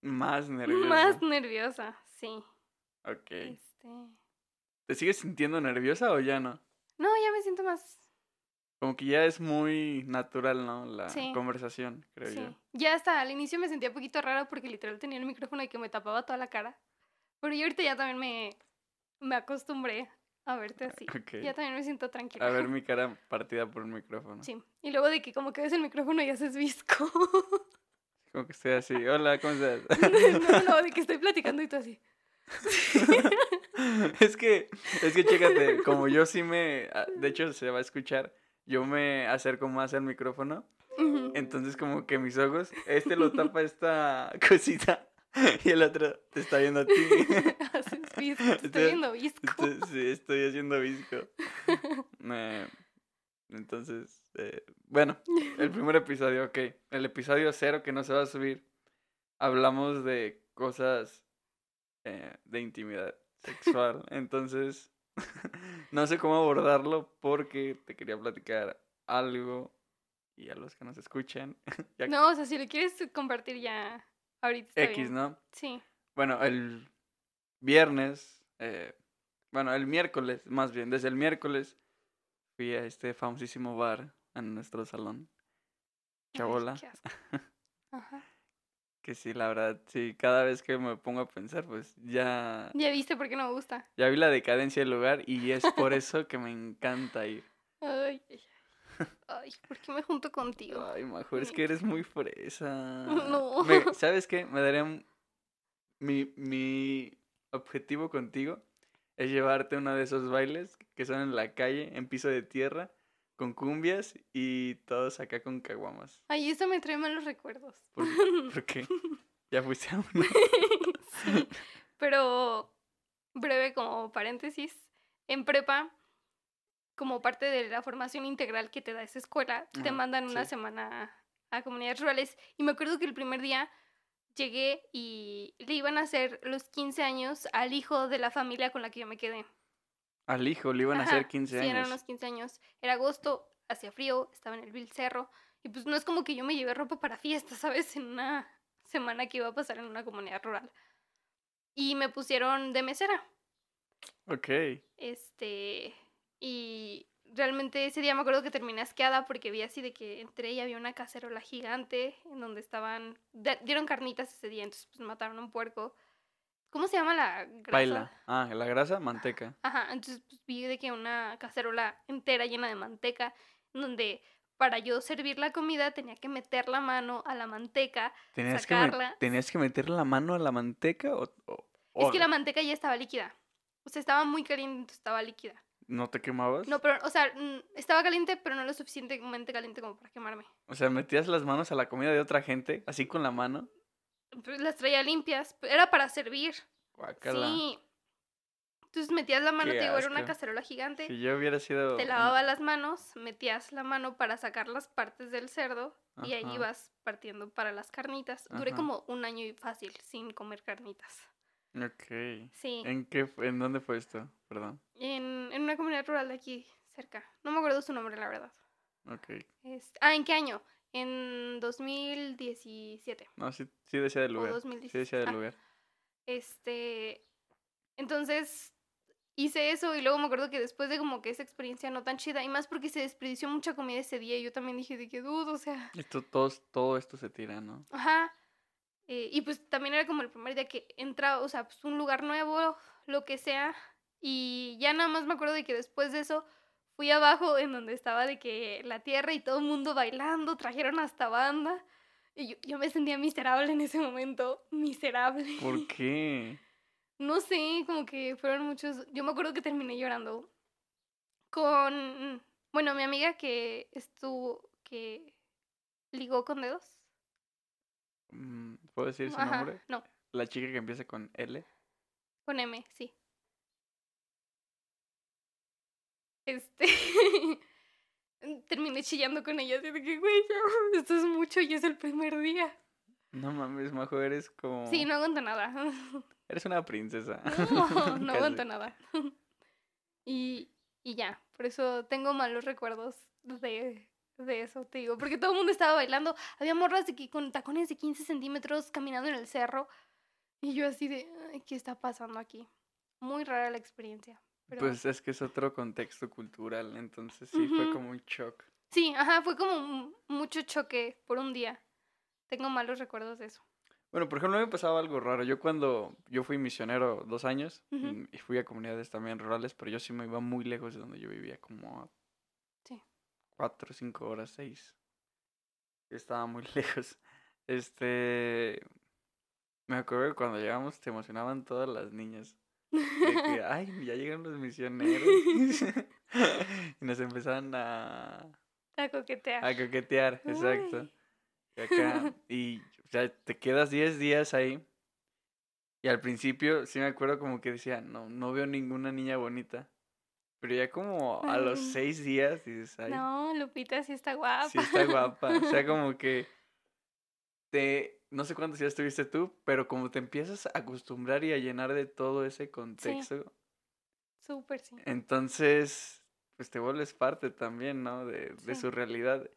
Más nerviosa. Más nerviosa, sí. Ok. Este... ¿Te sigues sintiendo nerviosa o ya no? No, ya me siento más... Como que ya es muy natural, ¿no? La conversación, creo sí. yo. Ya hasta al inicio me sentía un poquito raro porque literal tenía el micrófono y que me tapaba toda la cara. Pero yo ahorita ya también me, me acostumbré a verte así. Ok. Ya también me siento tranquila. A ver mi cara partida por un micrófono. Sí. Y luego de que como que ves el micrófono y haces visco. Como que estoy así. Hola, ¿cómo estás? no, no, de que estoy platicando y tú así. es que, es que chécate, como yo sí me, ah, de hecho se va a escuchar, yo me acerco más al micrófono, entonces como que mis ojos, este lo tapa esta cosita y el otro te está viendo a ti. haces visco. Te estoy viendo visco. Sí, estoy haciendo visco. Eh, entonces, eh, bueno, el primer episodio, ok. El episodio cero que no se va a subir, hablamos de cosas eh, de intimidad sexual. Entonces, no sé cómo abordarlo porque te quería platicar algo y a los que nos escuchan, ya No, o sea, si lo quieres compartir ya ahorita está X, bien. ¿no? Sí. Bueno, el viernes, eh, bueno, el miércoles, más bien, desde el miércoles fui a este famosísimo bar en nuestro salón. Ay, Chabola. asco. Ajá. Que sí, la verdad, sí, cada vez que me pongo a pensar, pues ya, Ya viste por qué no me gusta. ya vi la decadencia del lugar y es por eso que me encanta ir. Ay, ay, ay. ¿por qué me junto contigo? Ay, mejor es que eres muy fresa. No. Me- ¿Sabes qué? Me daría un- mi, mi objetivo contigo es llevarte a uno de esos bailes que son en la calle, en piso de tierra, con cumbias y todos acá con caguamas. Ay, eso me trae malos recuerdos. ¿Por, por qué? Ya fuiste a uno. sí, pero breve como paréntesis, en prepa, como parte de la formación integral que te da esa escuela, te mandan una semana a comunidades rurales y me acuerdo que el primer día llegué y le iban a hacer los 15 años al hijo de la familia con la que yo me quedé. Al hijo le iban a hacer 15 Sí, eran años. unos 15 años. Era agosto, hacía frío, estaba en el Vil Cerro. Y pues no es como que yo me llevé ropa para fiesta, ¿sabes? En una semana que iba a pasar en una comunidad rural. Y me pusieron de mesera. Ok. Este. Y realmente ese día me acuerdo que terminé asqueada porque vi así de que entré y había una cacerola gigante en donde estaban. dieron carnitas ese día, entonces pues mataron a un puerco. ¿Cómo se llama la grasa? Baila. Ah, la grasa, manteca. Ajá, entonces pues, vi de que una cacerola entera llena de manteca, donde para yo servir la comida tenía que meter la mano a la manteca. ¿Tenías que, sacarla. ¿Tenías que meter la mano a la manteca o, o- Es que la manteca ya estaba líquida. O sea, estaba muy caliente, entonces estaba líquida. no te quemabas? No, pero, o sea, estaba caliente, pero no lo suficientemente caliente como para quemarme. O sea, metías las manos a la comida de otra gente, así con la mano. Pues las traía limpias, era para servir. Guácala. Sí. Entonces metías la mano, Qué te digo, era una cacerola gigante. Si yo hubiera sido. Te lavaba las manos, metías la mano para sacar las partes del cerdo y ahí ibas partiendo para las carnitas. Duré Ajá. como un año y fácil sin comer carnitas. Ok. Sí, ¿En qué ¿En dónde fue esto? Perdón. en, en una comunidad rural de aquí cerca. No me acuerdo su nombre, la verdad. Ok. Es- ah, ¿en qué año? En 2017 No, sí, sí decía del o lugar. 2016. Sí decía del Ah, lugar. Este, entonces hice eso y luego me acuerdo que después de como que esa experiencia no tan chida y más porque se desperdició mucha comida ese día y yo también dije de que dudo, o sea, Esto, todos, todo esto se tira, ¿no? Ajá. eh, y pues también era como el primer día que entraba, o sea, pues un lugar nuevo, lo que sea. Y ya nada más me acuerdo de que después de eso fui abajo en donde estaba de que la tierra y todo el mundo bailando, trajeron hasta banda. Y yo, yo me sentía miserable en ese momento, miserable. ¿Por qué? No sé, como que fueron muchos. Yo me acuerdo que terminé llorando con, bueno, mi amiga que estuvo, que ligó con dedos. Mm, ¿Puedo decir su Ajá, nombre? no, La chica que empieza con L. con M, sí. Este. Terminé chillando con ella, así de que, güey, esto es mucho y es el primer día. No mames, Majo, eres como. Sí, no aguanto nada. Eres una princesa. No, no aguanto nada. Y, y ya, por eso tengo malos recuerdos de, de eso, te digo. Porque todo el mundo estaba bailando. Había morras de que con tacones de 15 centímetros caminando en el cerro. Y yo así de, "Ay, ¿qué está pasando aquí? Muy rara la experiencia. Pero Pues es que es otro contexto cultural, entonces sí fue como un shock. sí, ajá, fue como un- mucho choque por un día. Tengo malos recuerdos de eso. Bueno, por ejemplo, me pasaba algo raro. Yo cuando yo fui misionero dos años y fui a comunidades también rurales, pero yo sí me iba muy lejos de donde yo vivía, como a Sí. cuatro, cinco horas, seis. Estaba muy lejos. Este, me acuerdo que cuando llegamos te emocionaban todas las niñas. Que, ay, ya llegan los misioneros. y nos empezaban a, A coquetear. a coquetear, exacto. Y acá, y o sea, te quedas 10 días ahí. Y al principio sí me acuerdo como que decía, no, no veo ninguna niña bonita. Pero ya como a los. 6 días dices, ay, No, Lupita sí está guapa. sí está guapa. O sea, como que te, no sé cuántos días estuviste tú, pero como te empiezas a acostumbrar y a llenar de todo ese contexto, Súper sí. entonces, pues te vuelves parte también, ¿no? De, de su realidad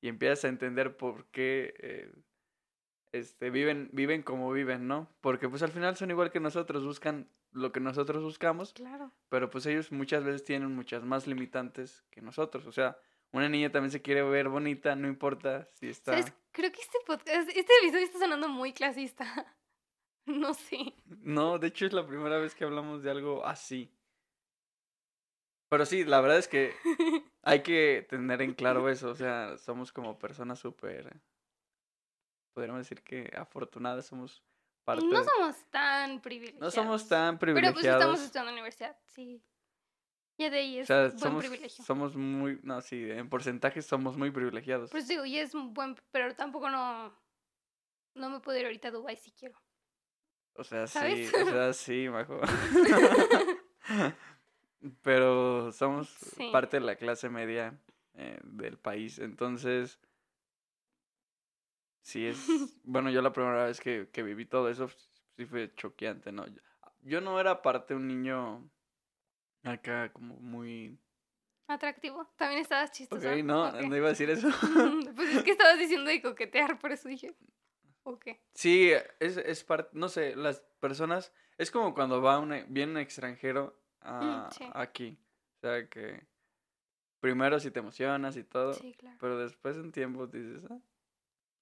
y empiezas a entender por qué eh, este, viven, viven como viven, ¿no? Porque pues al final son igual que nosotros, buscan lo que nosotros buscamos, Claro. pero pues ellos muchas veces tienen muchas más limitantes que nosotros. O sea, una niña también se quiere ver bonita, no importa si está... ¿Sabes? Creo que este podcast, este episodio está sonando muy clasista. No sé. No, de hecho es la primera vez que hablamos de algo así. Pero sí, la verdad es que hay que tener en claro eso. O sea, somos como personas súper. Podríamos decir que afortunadas, somos parte. No somos tan privilegiados. no somos tan Pero pues privilegiados. estamos estudiando en la universidad, sí. Y de ahí o es sea, buen somos, privilegio. somos muy. No, sí, en porcentaje somos muy privilegiados. Pues digo, y es un buen, pero tampoco no, no me puedo ir ahorita a Dubai si quiero. O sea, sí, o sea, sí, majo. Pero somos Sí. parte de la clase media eh, del país. Entonces, sí es. Bueno, yo la primera vez que, que viví todo eso sí fue choqueante, ¿no? Yo, yo no era parte un niño acá como muy. Atractivo. También estabas chistoso. Ok, no, no iba a decir eso. pues es que estabas diciendo de coquetear, por eso dije. Ok. Sí, es, es parte, no sé, las personas, es como cuando va un, e- viene un extranjero a, sí. aquí. O sea que primero sí te emocionas y todo, Sí, claro. pero después de un tiempo dices, ah,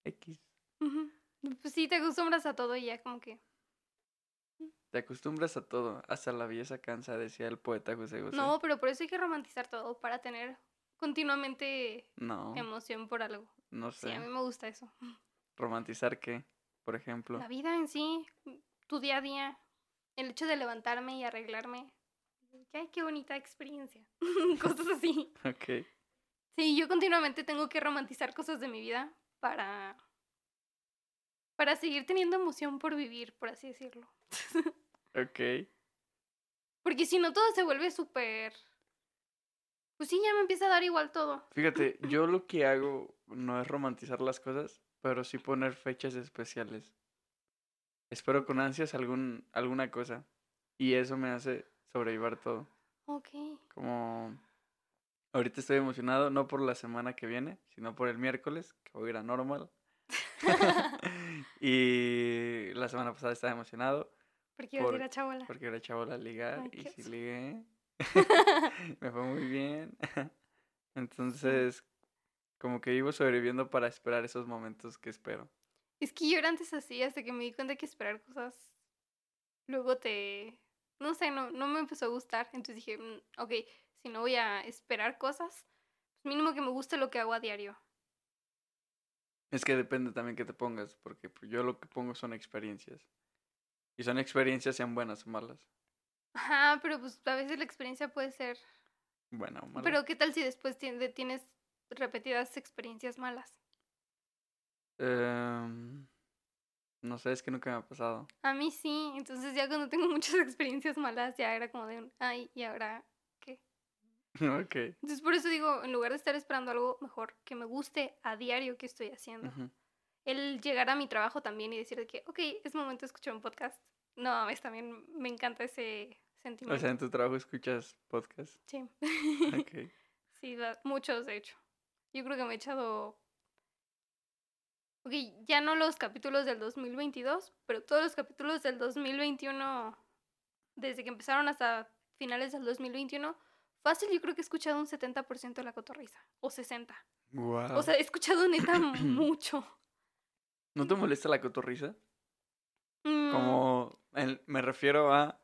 X. Pues sí, te acostumbras a todo y ya como que. Te acostumbras a todo, hasta la belleza cansa, decía el poeta José José. No, pero por eso hay que romantizar todo para tener continuamente No, emoción por algo. no Sí, sé. a mí me gusta eso. Romantizar qué, por ejemplo. La vida en sí, tu día a día, el hecho de levantarme y arreglarme. Ay, qué bonita experiencia. cosas así. Ok. Sí, yo continuamente tengo que romantizar cosas de mi vida para. Para seguir teniendo emoción por vivir, por así decirlo. Ok. Porque si no, todo se vuelve súper. Pues sí, ya me empieza a dar igual todo. Fíjate, yo lo que hago no es romantizar las cosas, pero sí poner fechas especiales. Espero con ansias algún, alguna cosa. Y eso me hace sobrellevar todo. Ok. Como ahorita estoy emocionado, no por la semana que viene, sino por el miércoles, que voy a ir a normal. y la semana pasada estaba emocionado Porque ibas a ir Por- a Chabola. porque era chavo a ligar Ay, y sí oso. ligué. me fue muy bien. Entonces, como que vivo sobreviviendo para esperar esos momentos que espero. Es que yo era antes así, hasta que me di cuenta que esperar cosas luego te... No sé, no, no me empezó a gustar. Entonces dije, "Mm, ok, si no voy a esperar cosas, pues mínimo que me guste lo que hago a diario. Es que depende también que te pongas, porque pues, yo lo que pongo son experiencias. Y son experiencias sean buenas o malas. Ajá, pero pues a veces la experiencia puede ser... Buena o mala. Pero ¿qué tal si después tien- de- tienes repetidas experiencias malas? Em, no sé, es que nunca me ha pasado. A mí sí, entonces ya cuando tengo muchas experiencias malas ya era como de un, ay, ¿y ahora? ok. Entonces por eso digo, en lugar de estar esperando algo mejor, que me guste a diario que estoy haciendo. ujú. El llegar a mi trabajo también y decir de que, ok, es momento de escuchar un podcast. No, es también me encanta ese O sentimiento. sea, en tu trabajo escuchas podcast. sí. Ok. sí, muchos de hecho. Yo creo que me he echado... Ok, ya no los capítulos del 2022, pero todos los capítulos del 2021, desde que empezaron hasta finales del 2021, fácil yo creo que he escuchado un 70% de la cotorriza, o 60. Wow. O sea, he escuchado neta mucho. ¿No te molesta la cotorriza? Mm, Como el- me refiero a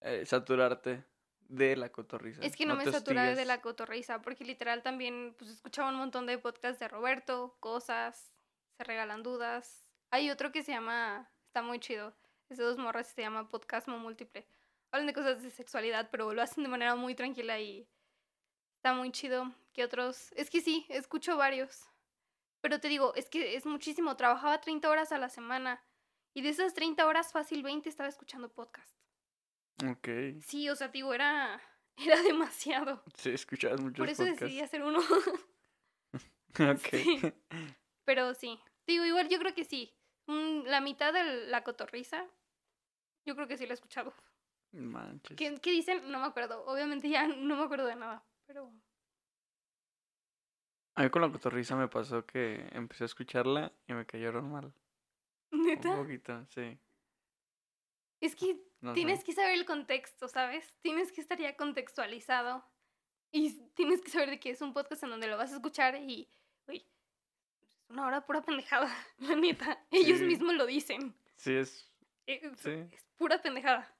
eh, saturarte de la cotorriza. Es que no, me te satura de la cotorriza, porque literal también pues escuchaba un montón de podcasts de Roberto, cosas, se regalan dudas. Hay otro que se llama, está muy chido, es de dos morras, se llama Podcasmo Múltiple. Hablan de cosas de sexualidad, pero lo hacen de manera muy tranquila y está muy chido. que otros? Es que sí, escucho varios. Pero te digo, es que es muchísimo. Trabajaba 30 horas a la semana y de esas 30 horas fácil 20 estaba escuchando podcast. Ok. Sí, o sea, te digo, era, era demasiado. Sí, escuchabas muchos Por eso podcasts. decidí hacer uno. ok. Sí. Pero sí. Digo, igual yo creo que sí. La mitad de la cotorriza, yo creo que sí la he escuchado. Manches. ¿Qué, qué dicen? No me acuerdo. Obviamente ya no me acuerdo de nada. Pero. A mí con la cotorriza me pasó que empecé a escucharla y me cayeron mal. Un ¿Neta? poquito, sí. Es que No tienes sé. que saber el contexto, ¿sabes? Tienes que estar ya contextualizado. Y tienes que saber de que es un podcast en donde lo vas a escuchar y. Uy, es una hora pura pendejada, la neta. Ellos Sí. mismos lo dicen. Sí, es. Eh, Es, Sí. es pura pendejada.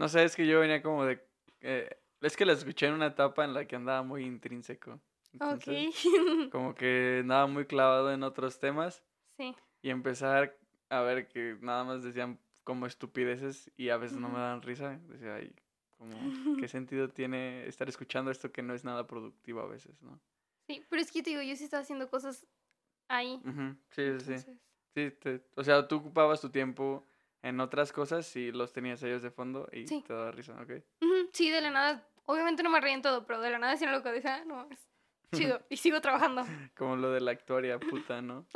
No sé, es que yo venía como de. eh, es que la escuché en una etapa en la que andaba muy intrínseco. Entonces, ok. Como que andaba muy clavado en otros temas sí. y empezar a ver que nada más decían como estupideces y a veces no me daban risa. Decía, ay, como, ¿qué sentido tiene estar escuchando esto que no es nada productivo a veces, no? Sí, pero es que te digo, yo sí estaba haciendo cosas ahí. Sí, sí, Sí, te- o sea, tú ocupabas tu tiempo en otras cosas y los tenías ellos de fondo y Sí. te daba risa, ¿ok? Sí, de la nada. Obviamente no me reí en todo, pero de la nada decían lo que decía, no, es chido. Y sigo trabajando. Como lo de la actuaria puta, ¿no?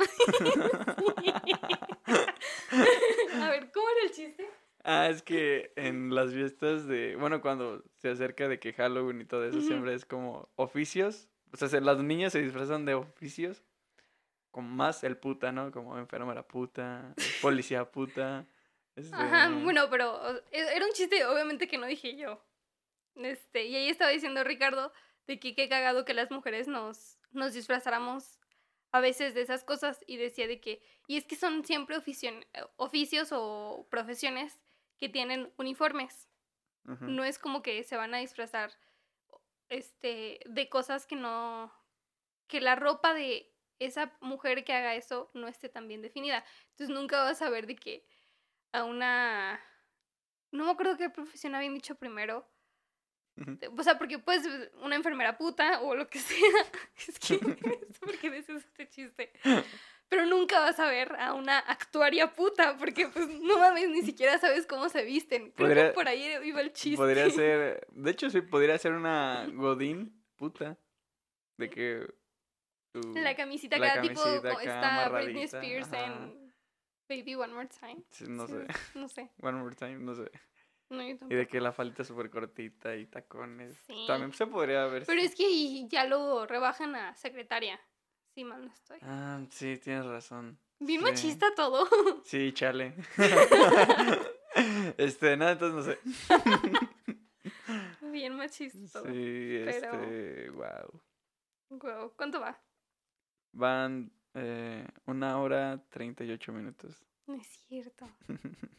A ver, ¿cómo era el chiste? Ah, es que en las fiestas de, bueno, cuando se acerca de que Halloween y todo eso, siempre es como oficios. O sea, se- las niñas se disfrazan de oficios. Con más el puta, ¿no? Como enfermera puta, policía puta. Ajá, este, bueno, pero e- era un chiste, obviamente que no dije yo. Este, y ahí estaba diciendo Ricardo de que qué cagado que las mujeres nos, nos disfrazáramos a veces de esas cosas y decía de que, y es que son siempre oficio- oficios o profesiones que tienen uniformes. No es como que se van a disfrazar este, de cosas que no, que la ropa de esa mujer que haga eso no esté tan bien definida. Entonces nunca vas a ver de que a una, no me acuerdo qué profesión habían dicho primero. ujú. O sea, porque ser una enfermera puta o lo que sea. Es que no sé por qué dices este chiste. Pero nunca vas a ver a una actuaria puta, porque pues no mames, ni siquiera sabes cómo se visten. Creo Podría- que por ahí iba el chiste. Podría ser, de hecho sí, podría ser una godín puta. De que... La camisita La acá, tipo camisita como acá está Britney Spears ajá. en Baby One More Time. sí, no Sí, sé, No sé. one more time, no sé. No, yo Y de tampoco. que la falita súper cortita y tacones. Sí. También se podría ver. Pero es que ya lo rebajan a secretaria. Sí, mal no estoy. Ah, sí, tienes razón. Bien sí. machista todo. Sí, chale. este, nada, entonces no sé. Bien machista todo. Sí, pero- este, wow. Guau, ¿Cuánto va? Van eh, una hora treinta y ocho minutos. No es cierto.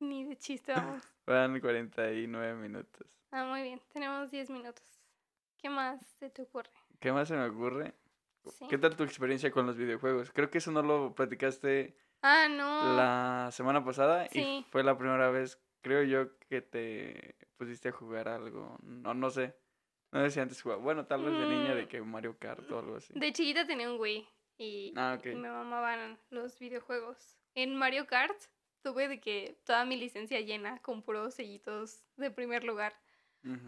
Ni de chiste vamos. Van cuarenta y nueve minutos. Ah, muy bien. Tenemos 10 minutos. ¿Qué más se te ocurre? ¿Qué más se me ocurre? Sí. ¿Qué tal tu experiencia con los videojuegos? Creo que eso no lo platicaste Ah, no. la semana pasada Sí. y fue la primera vez, creo yo, que te pusiste a jugar algo. No, no sé. No sé si antes jugaba. Bueno, tal vez de niña de Mm. que Mario Kart o algo así. De chiquita tenía un Wii y Ah, y me mamaban los videojuegos. En Mario Kart tuve de que toda mi licencia llena con puros sellitos de primer lugar.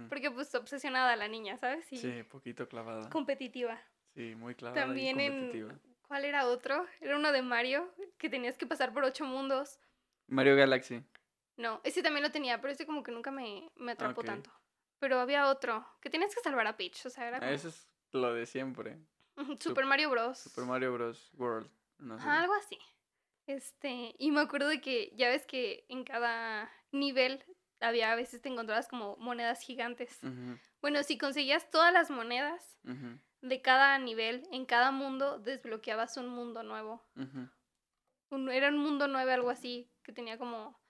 Porque pues obsesionada la niña, ¿sabes? Y Sí, poquito clavada. competitiva. Sí, muy clavada También y en... ¿Cuál era otro? Era uno de Mario, que tenías que pasar por ocho mundos. Mario Galaxy. No, ese también lo tenía, pero ese como que nunca me, me atrapó tanto. Pero había otro, que tenías que salvar a Peach, o sea, era Ah, como... Eso es lo de siempre. Super Mario Bros. Super Mario Bros. World. No sé. Algo así. Este, y me acuerdo de que ya ves que en cada nivel había a veces te encontrabas como monedas gigantes. Bueno, si conseguías todas las monedas de cada nivel, en cada mundo desbloqueabas un mundo nuevo. un- era un mundo 9, algo así, que tenía como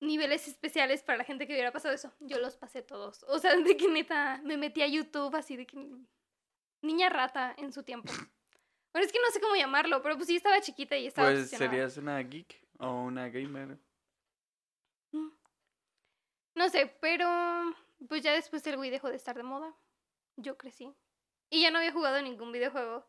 niveles especiales para la gente que hubiera pasado eso. Yo los pasé todos. O sea, de que neta me metí a YouTube así de que niña rata en su tiempo. Bueno, es que no sé cómo llamarlo, pero pues sí estaba chiquita y estaba Pues obsesionada. serías una geek o una gamer. No sé, pero pues ya después el Wii dejó de estar de moda. Yo crecí. Y ya no había jugado ningún videojuego.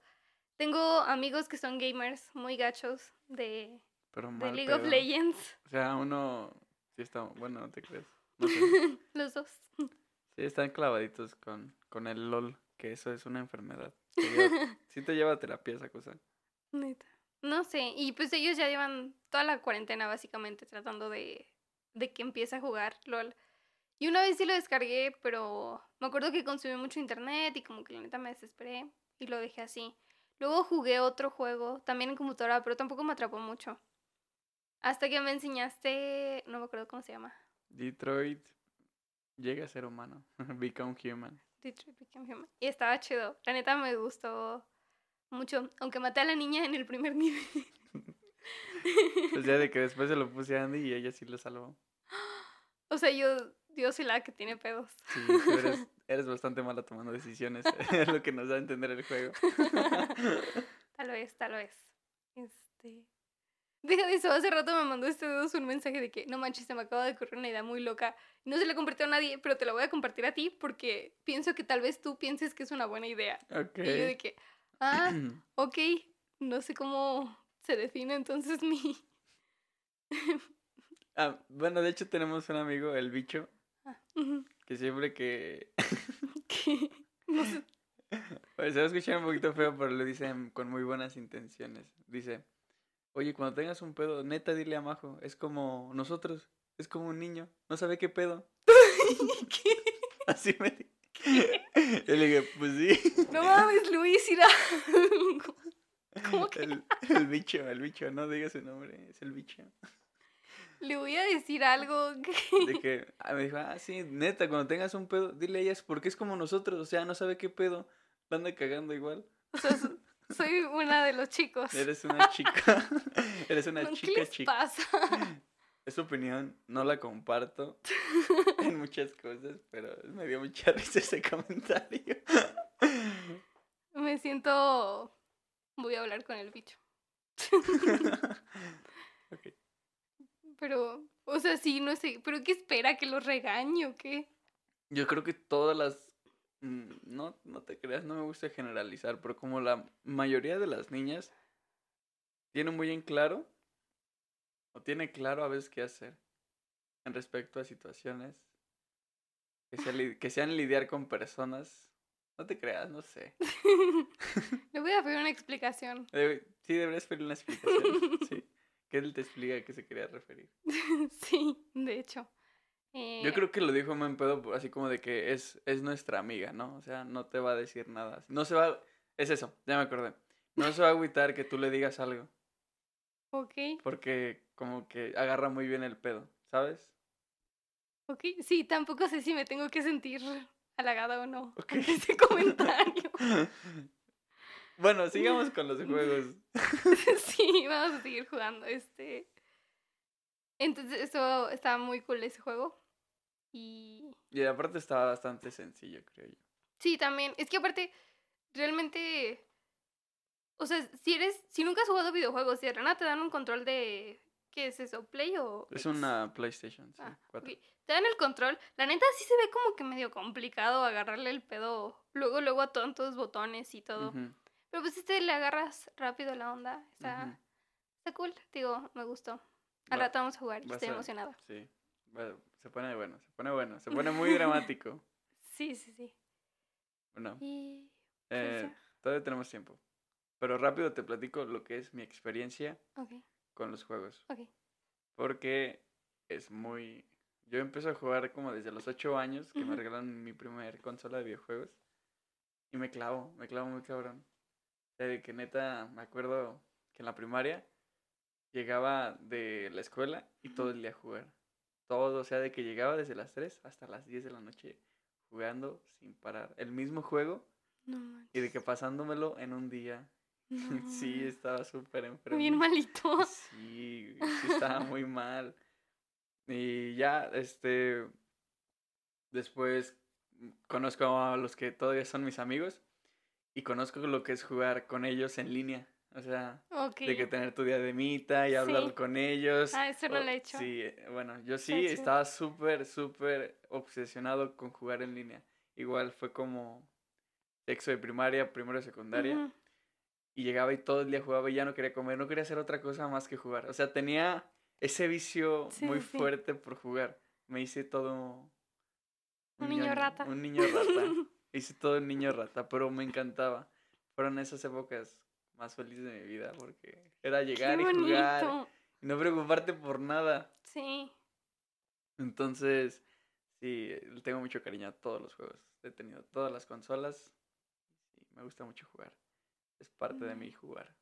Tengo amigos que son gamers muy gachos de, Pero de League of. Legends. O sea, uno sí está, bueno, no te crees. No sé. Los dos. Sí, están clavaditos con, con el LOL, que eso es una enfermedad. Te lleva- sí te lleva a terapia esa cosa. Neta. No sé. Y pues ellos ya llevan toda la cuarentena básicamente tratando de, de que empiece a jugar LOL. Y una vez sí lo descargué, pero me acuerdo que consumí mucho internet y como que la neta me desesperé y lo dejé así. Luego jugué otro juego, también en computadora, pero tampoco me atrapó mucho. Hasta que me enseñaste, no me acuerdo cómo se llama. Detroit llega a ser humano. Become human. Detroit Become Human. Y estaba chido. La neta me gustó mucho. Aunque maté a la niña en el primer nivel. O sea, de que después se lo puse a Andy y ella sí lo salvó. o sea, yo, yo soy la que tiene pedos. Sí, tú eres, eres bastante mala tomando decisiones. Es lo que nos da a entender el juego. tal vez, tal vez. Este. Deja de eso, hace rato me mandó este dedos un mensaje de que no manches, se me acaba de ocurrir una idea muy loca. No se la compartió a nadie, pero te la voy a compartir a ti porque pienso que tal vez tú pienses que es una buena idea. Ok. Y yo de que, ah, ok, no sé cómo se define entonces mi. Ah, bueno, de hecho tenemos un amigo, el bicho, Ah, que siempre que... que no sé. Pues se va a escuchar un poquito feo, pero lo dicen con muy buenas intenciones. Dice, oye, cuando tengas un pedo, neta dile a Majo, es como nosotros, es como un niño, no sabe qué pedo. ¿Qué? Así me dijo. Yo le dije, pues sí. No mames, Luis, irá. ¿Cómo que? El, el bicho, el bicho, no diga su nombre, es el bicho. Le voy a decir algo que... De que, ah, me dijo, ah, sí, neta, cuando tengas un pedo, dile a ellas, porque es como nosotros, o sea, no sabe qué pedo, anda cagando igual. O sea, soy una de los chicos. Eres una chica, eres una ¿Qué chica les chica. pasa? Es su opinión, no la comparto en muchas cosas, pero me dio mucha risa ese comentario. Me siento... Voy a hablar con el bicho. Ok. Pero, o sea, sí, no sé. ¿Pero qué espera? ¿Que los regañe o qué? Yo creo que todas las... mm, No, no te creas, no me gusta generalizar, pero como la mayoría de las niñas tienen muy en claro, o tiene claro a veces qué hacer en respecto a situaciones que, li- que sean lidiar con personas. No te creas, no sé. Le voy a pedir una explicación. Debe- sí, deberías pedir una explicación. Sí. Que él te explica a qué se quería referir. sí, de hecho. Eh, Yo creo que lo dijo en pedo, así como de que es, es nuestra amiga, ¿no? O sea, no te va a decir nada. No se va... Es eso, ya me acordé. No se va a agüitar que tú le digas algo, Ok, porque como que agarra muy bien el pedo, ¿sabes? ok. Sí, tampoco sé si me tengo que sentir halagada o no. Ok. ante ese comentario. bueno, sigamos con los juegos. sí, vamos a seguir jugando. Este. Entonces, eso estaba muy cool ese juego. Y. Y aparte estaba bastante sencillo, creo yo. Sí, también. Es que aparte, realmente. O sea, si eres. Si nunca has jugado videojuegos y de te dan un control de. ¿Qué es eso? ¿Play o.? Es una PlayStation, sí, Ah. Te dan el control. La neta sí se ve como que medio complicado agarrarle el pedo. Luego, luego a tantos botones y todo. Pero pues este le agarras rápido la onda. Está, está cool. Digo, me gustó. Al Va- rato vamos a jugar estoy a- emocionada. Sí, bueno, se pone bueno, se pone bueno, se pone muy dramático. Sí, sí, sí. Bueno, Y. pues eh, todavía tenemos tiempo. Pero rápido te platico lo que es mi experiencia con los juegos. Porque es muy... Yo empecé a jugar como desde los 8 años, que me regalan mi primer consola de videojuegos. Y me clavo, me clavo muy cabrón. De que neta, me acuerdo que en la primaria llegaba de la escuela y todo el día a jugar. Todo, o sea, de que llegaba desde las 3 hasta las 10 de la noche jugando sin parar. El mismo juego No y de que pasándomelo en un día. Sí, estaba súper enfermo. Bien malito. Sí, sí estaba muy mal. Y ya, este, después conozco a los que todavía son mis amigos y conozco lo que es jugar con ellos en línea. O sea, de que tener tu diademita y hablar Sí. con ellos. Ah, eso no lo he hecho. Sí, eh, bueno, yo sí estaba súper, súper obsesionado con jugar en línea. Igual fue como sexo de primaria, primero de secundaria. Y llegaba y todo el día jugaba y ya no quería comer, no quería hacer otra cosa más que jugar. O sea, tenía ese vicio Sí, muy sí, fuerte por jugar. Me hice todo... Un niño ñoño, rata. Un niño rata. hice todo un niño rata, pero me encantaba. Fueron esas épocas más felices de mi vida porque era llegar Qué y jugar y no preocuparte por nada. Sí. Entonces, sí, tengo mucho cariño a todos los juegos. He tenido todas las consolas. Y me gusta mucho jugar. Es parte de Mm. mí jugar.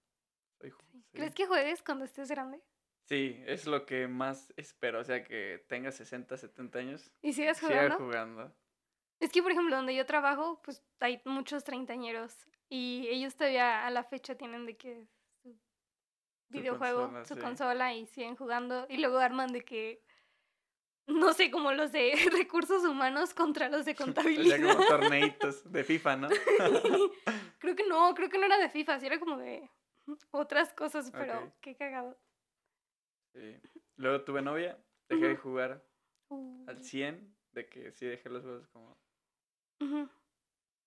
Soy sí. ¿Crees que juegues cuando estés grande? Sí, es lo que más espero. O sea, que tenga 60, 70 años. ¿Y sigas Siga jugando? jugando. Es que, por ejemplo, donde yo trabajo, pues hay muchos treintañeros. Y ellos todavía a la fecha tienen de que su videojuego, consola, su sí. consola y siguen jugando. Y luego arman de que, no sé, como los de recursos humanos contra los de O sea, contabilidad. como torneitos de FIFA, ¿no? creo que no, creo que no era de FIFA, sí era como de otras cosas, pero qué cagado. Sí. Luego tuve novia. Dejé de jugar Uh, al 100. De que sí dejé los juegos como, ujú.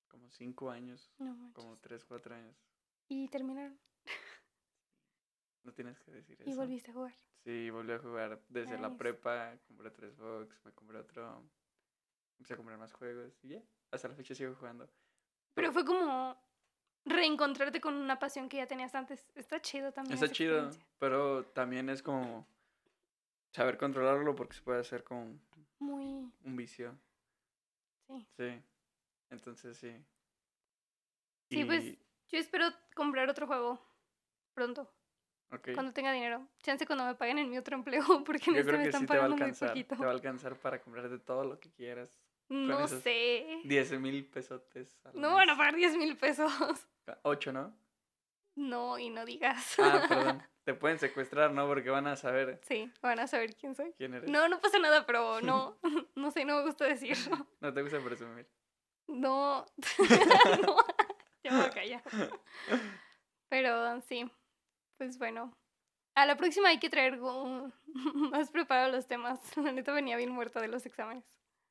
Como 5 años. No. Como 3, 4 años. Y terminaron. No tienes que decir Y eso. volviste a jugar. Sí, volví a jugar desde la prepa, compré tres box, me compré otro, empecé a comprar más juegos y ya, hasta la fecha sigo jugando. Pero fue como reencontrarte con una pasión que ya tenías antes. Está chido también. Está chido, pero también es como saber controlarlo porque se puede hacer como Muy. un vicio, Sí. sí, entonces sí. Sí, pues, Y- Yo espero comprar otro juego pronto, ok, cuando tenga dinero. Chance cuando me paguen en mi otro empleo, porque en yo este creo me que están sí pagando muy poquito. te va a alcanzar para comprarte todo lo que quieras. No sé. 10 mil pesotes. No van a pagar 10 mil pesos. 8, ¿no? No, y no digas. Ah, perdón. Te pueden secuestrar, ¿no? Porque van a saber Sí, van a saber quién soy. quién eres. No, no pasa nada, pero no, no sé, no me gusta decirlo. No te gusta presumir. No, no, ya me voy a callar. Pero sí, pues bueno. A la próxima hay que traer go- más preparados los temas. La neta venía bien muerta de los exámenes.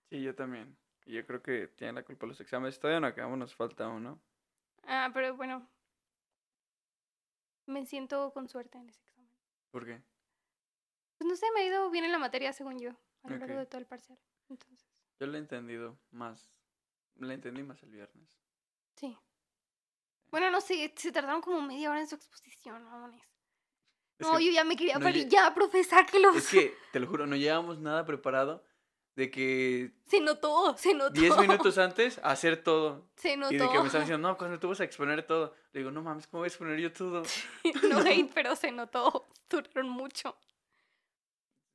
Sí, yo también. Yo creo que tienen la culpa los exámenes. Todavía no acabamos, nos falta uno. Ah, pero bueno. Me siento con suerte en ese examen. ¿Por qué? Pues no sé, me ha ido bien en la materia, según yo, a lo largo de todo el parcial. Entonces, Yo lo he entendido más. Lo entendí más el viernes. sí. Bueno, no sé, se tardaron como media hora en su exposición, mamones. Es No, yo ya me quería no parir. Ya, profe, sáquelos. es que, te lo juro, no llevamos nada preparado de que Se notó, se notó. 10 minutos antes hacer todo. Se notó. Y de que me están diciendo, no, cuando tú vas a exponer todo. Le digo, no mames, ¿cómo voy a exponer yo todo? no hate, pero se notó. Duraron mucho.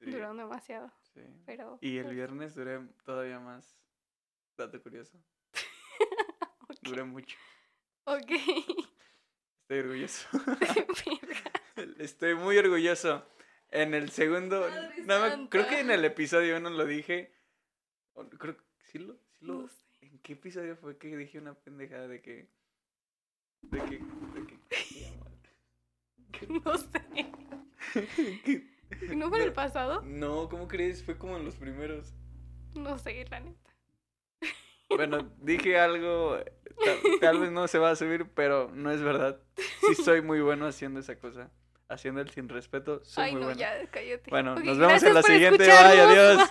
Sí, Duraron demasiado. sí. Pero. Y el pues, viernes duré todavía más. Dato curioso. ok. Duré mucho. Ok. Estoy orgulloso. Estoy muy orgulloso. En el segundo. No creo que en el episodio uno lo dije. Creo que sí lo. sí lo- No sé. ¿En qué episodio fue que dije una pendejada de que. De que. De que. No sé. ¿No fue en el pasado? no, ¿cómo crees? Fue como en los primeros. No sé, neta. Bueno, dije algo. Tal, tal vez no se va a subir, pero no es verdad. Sí, soy muy bueno haciendo esa cosa. Haciendo el sin respeto. Soy Ay, muy no, bueno. ya, cállate. Bueno, nos vemos en la siguiente. Bye, adiós.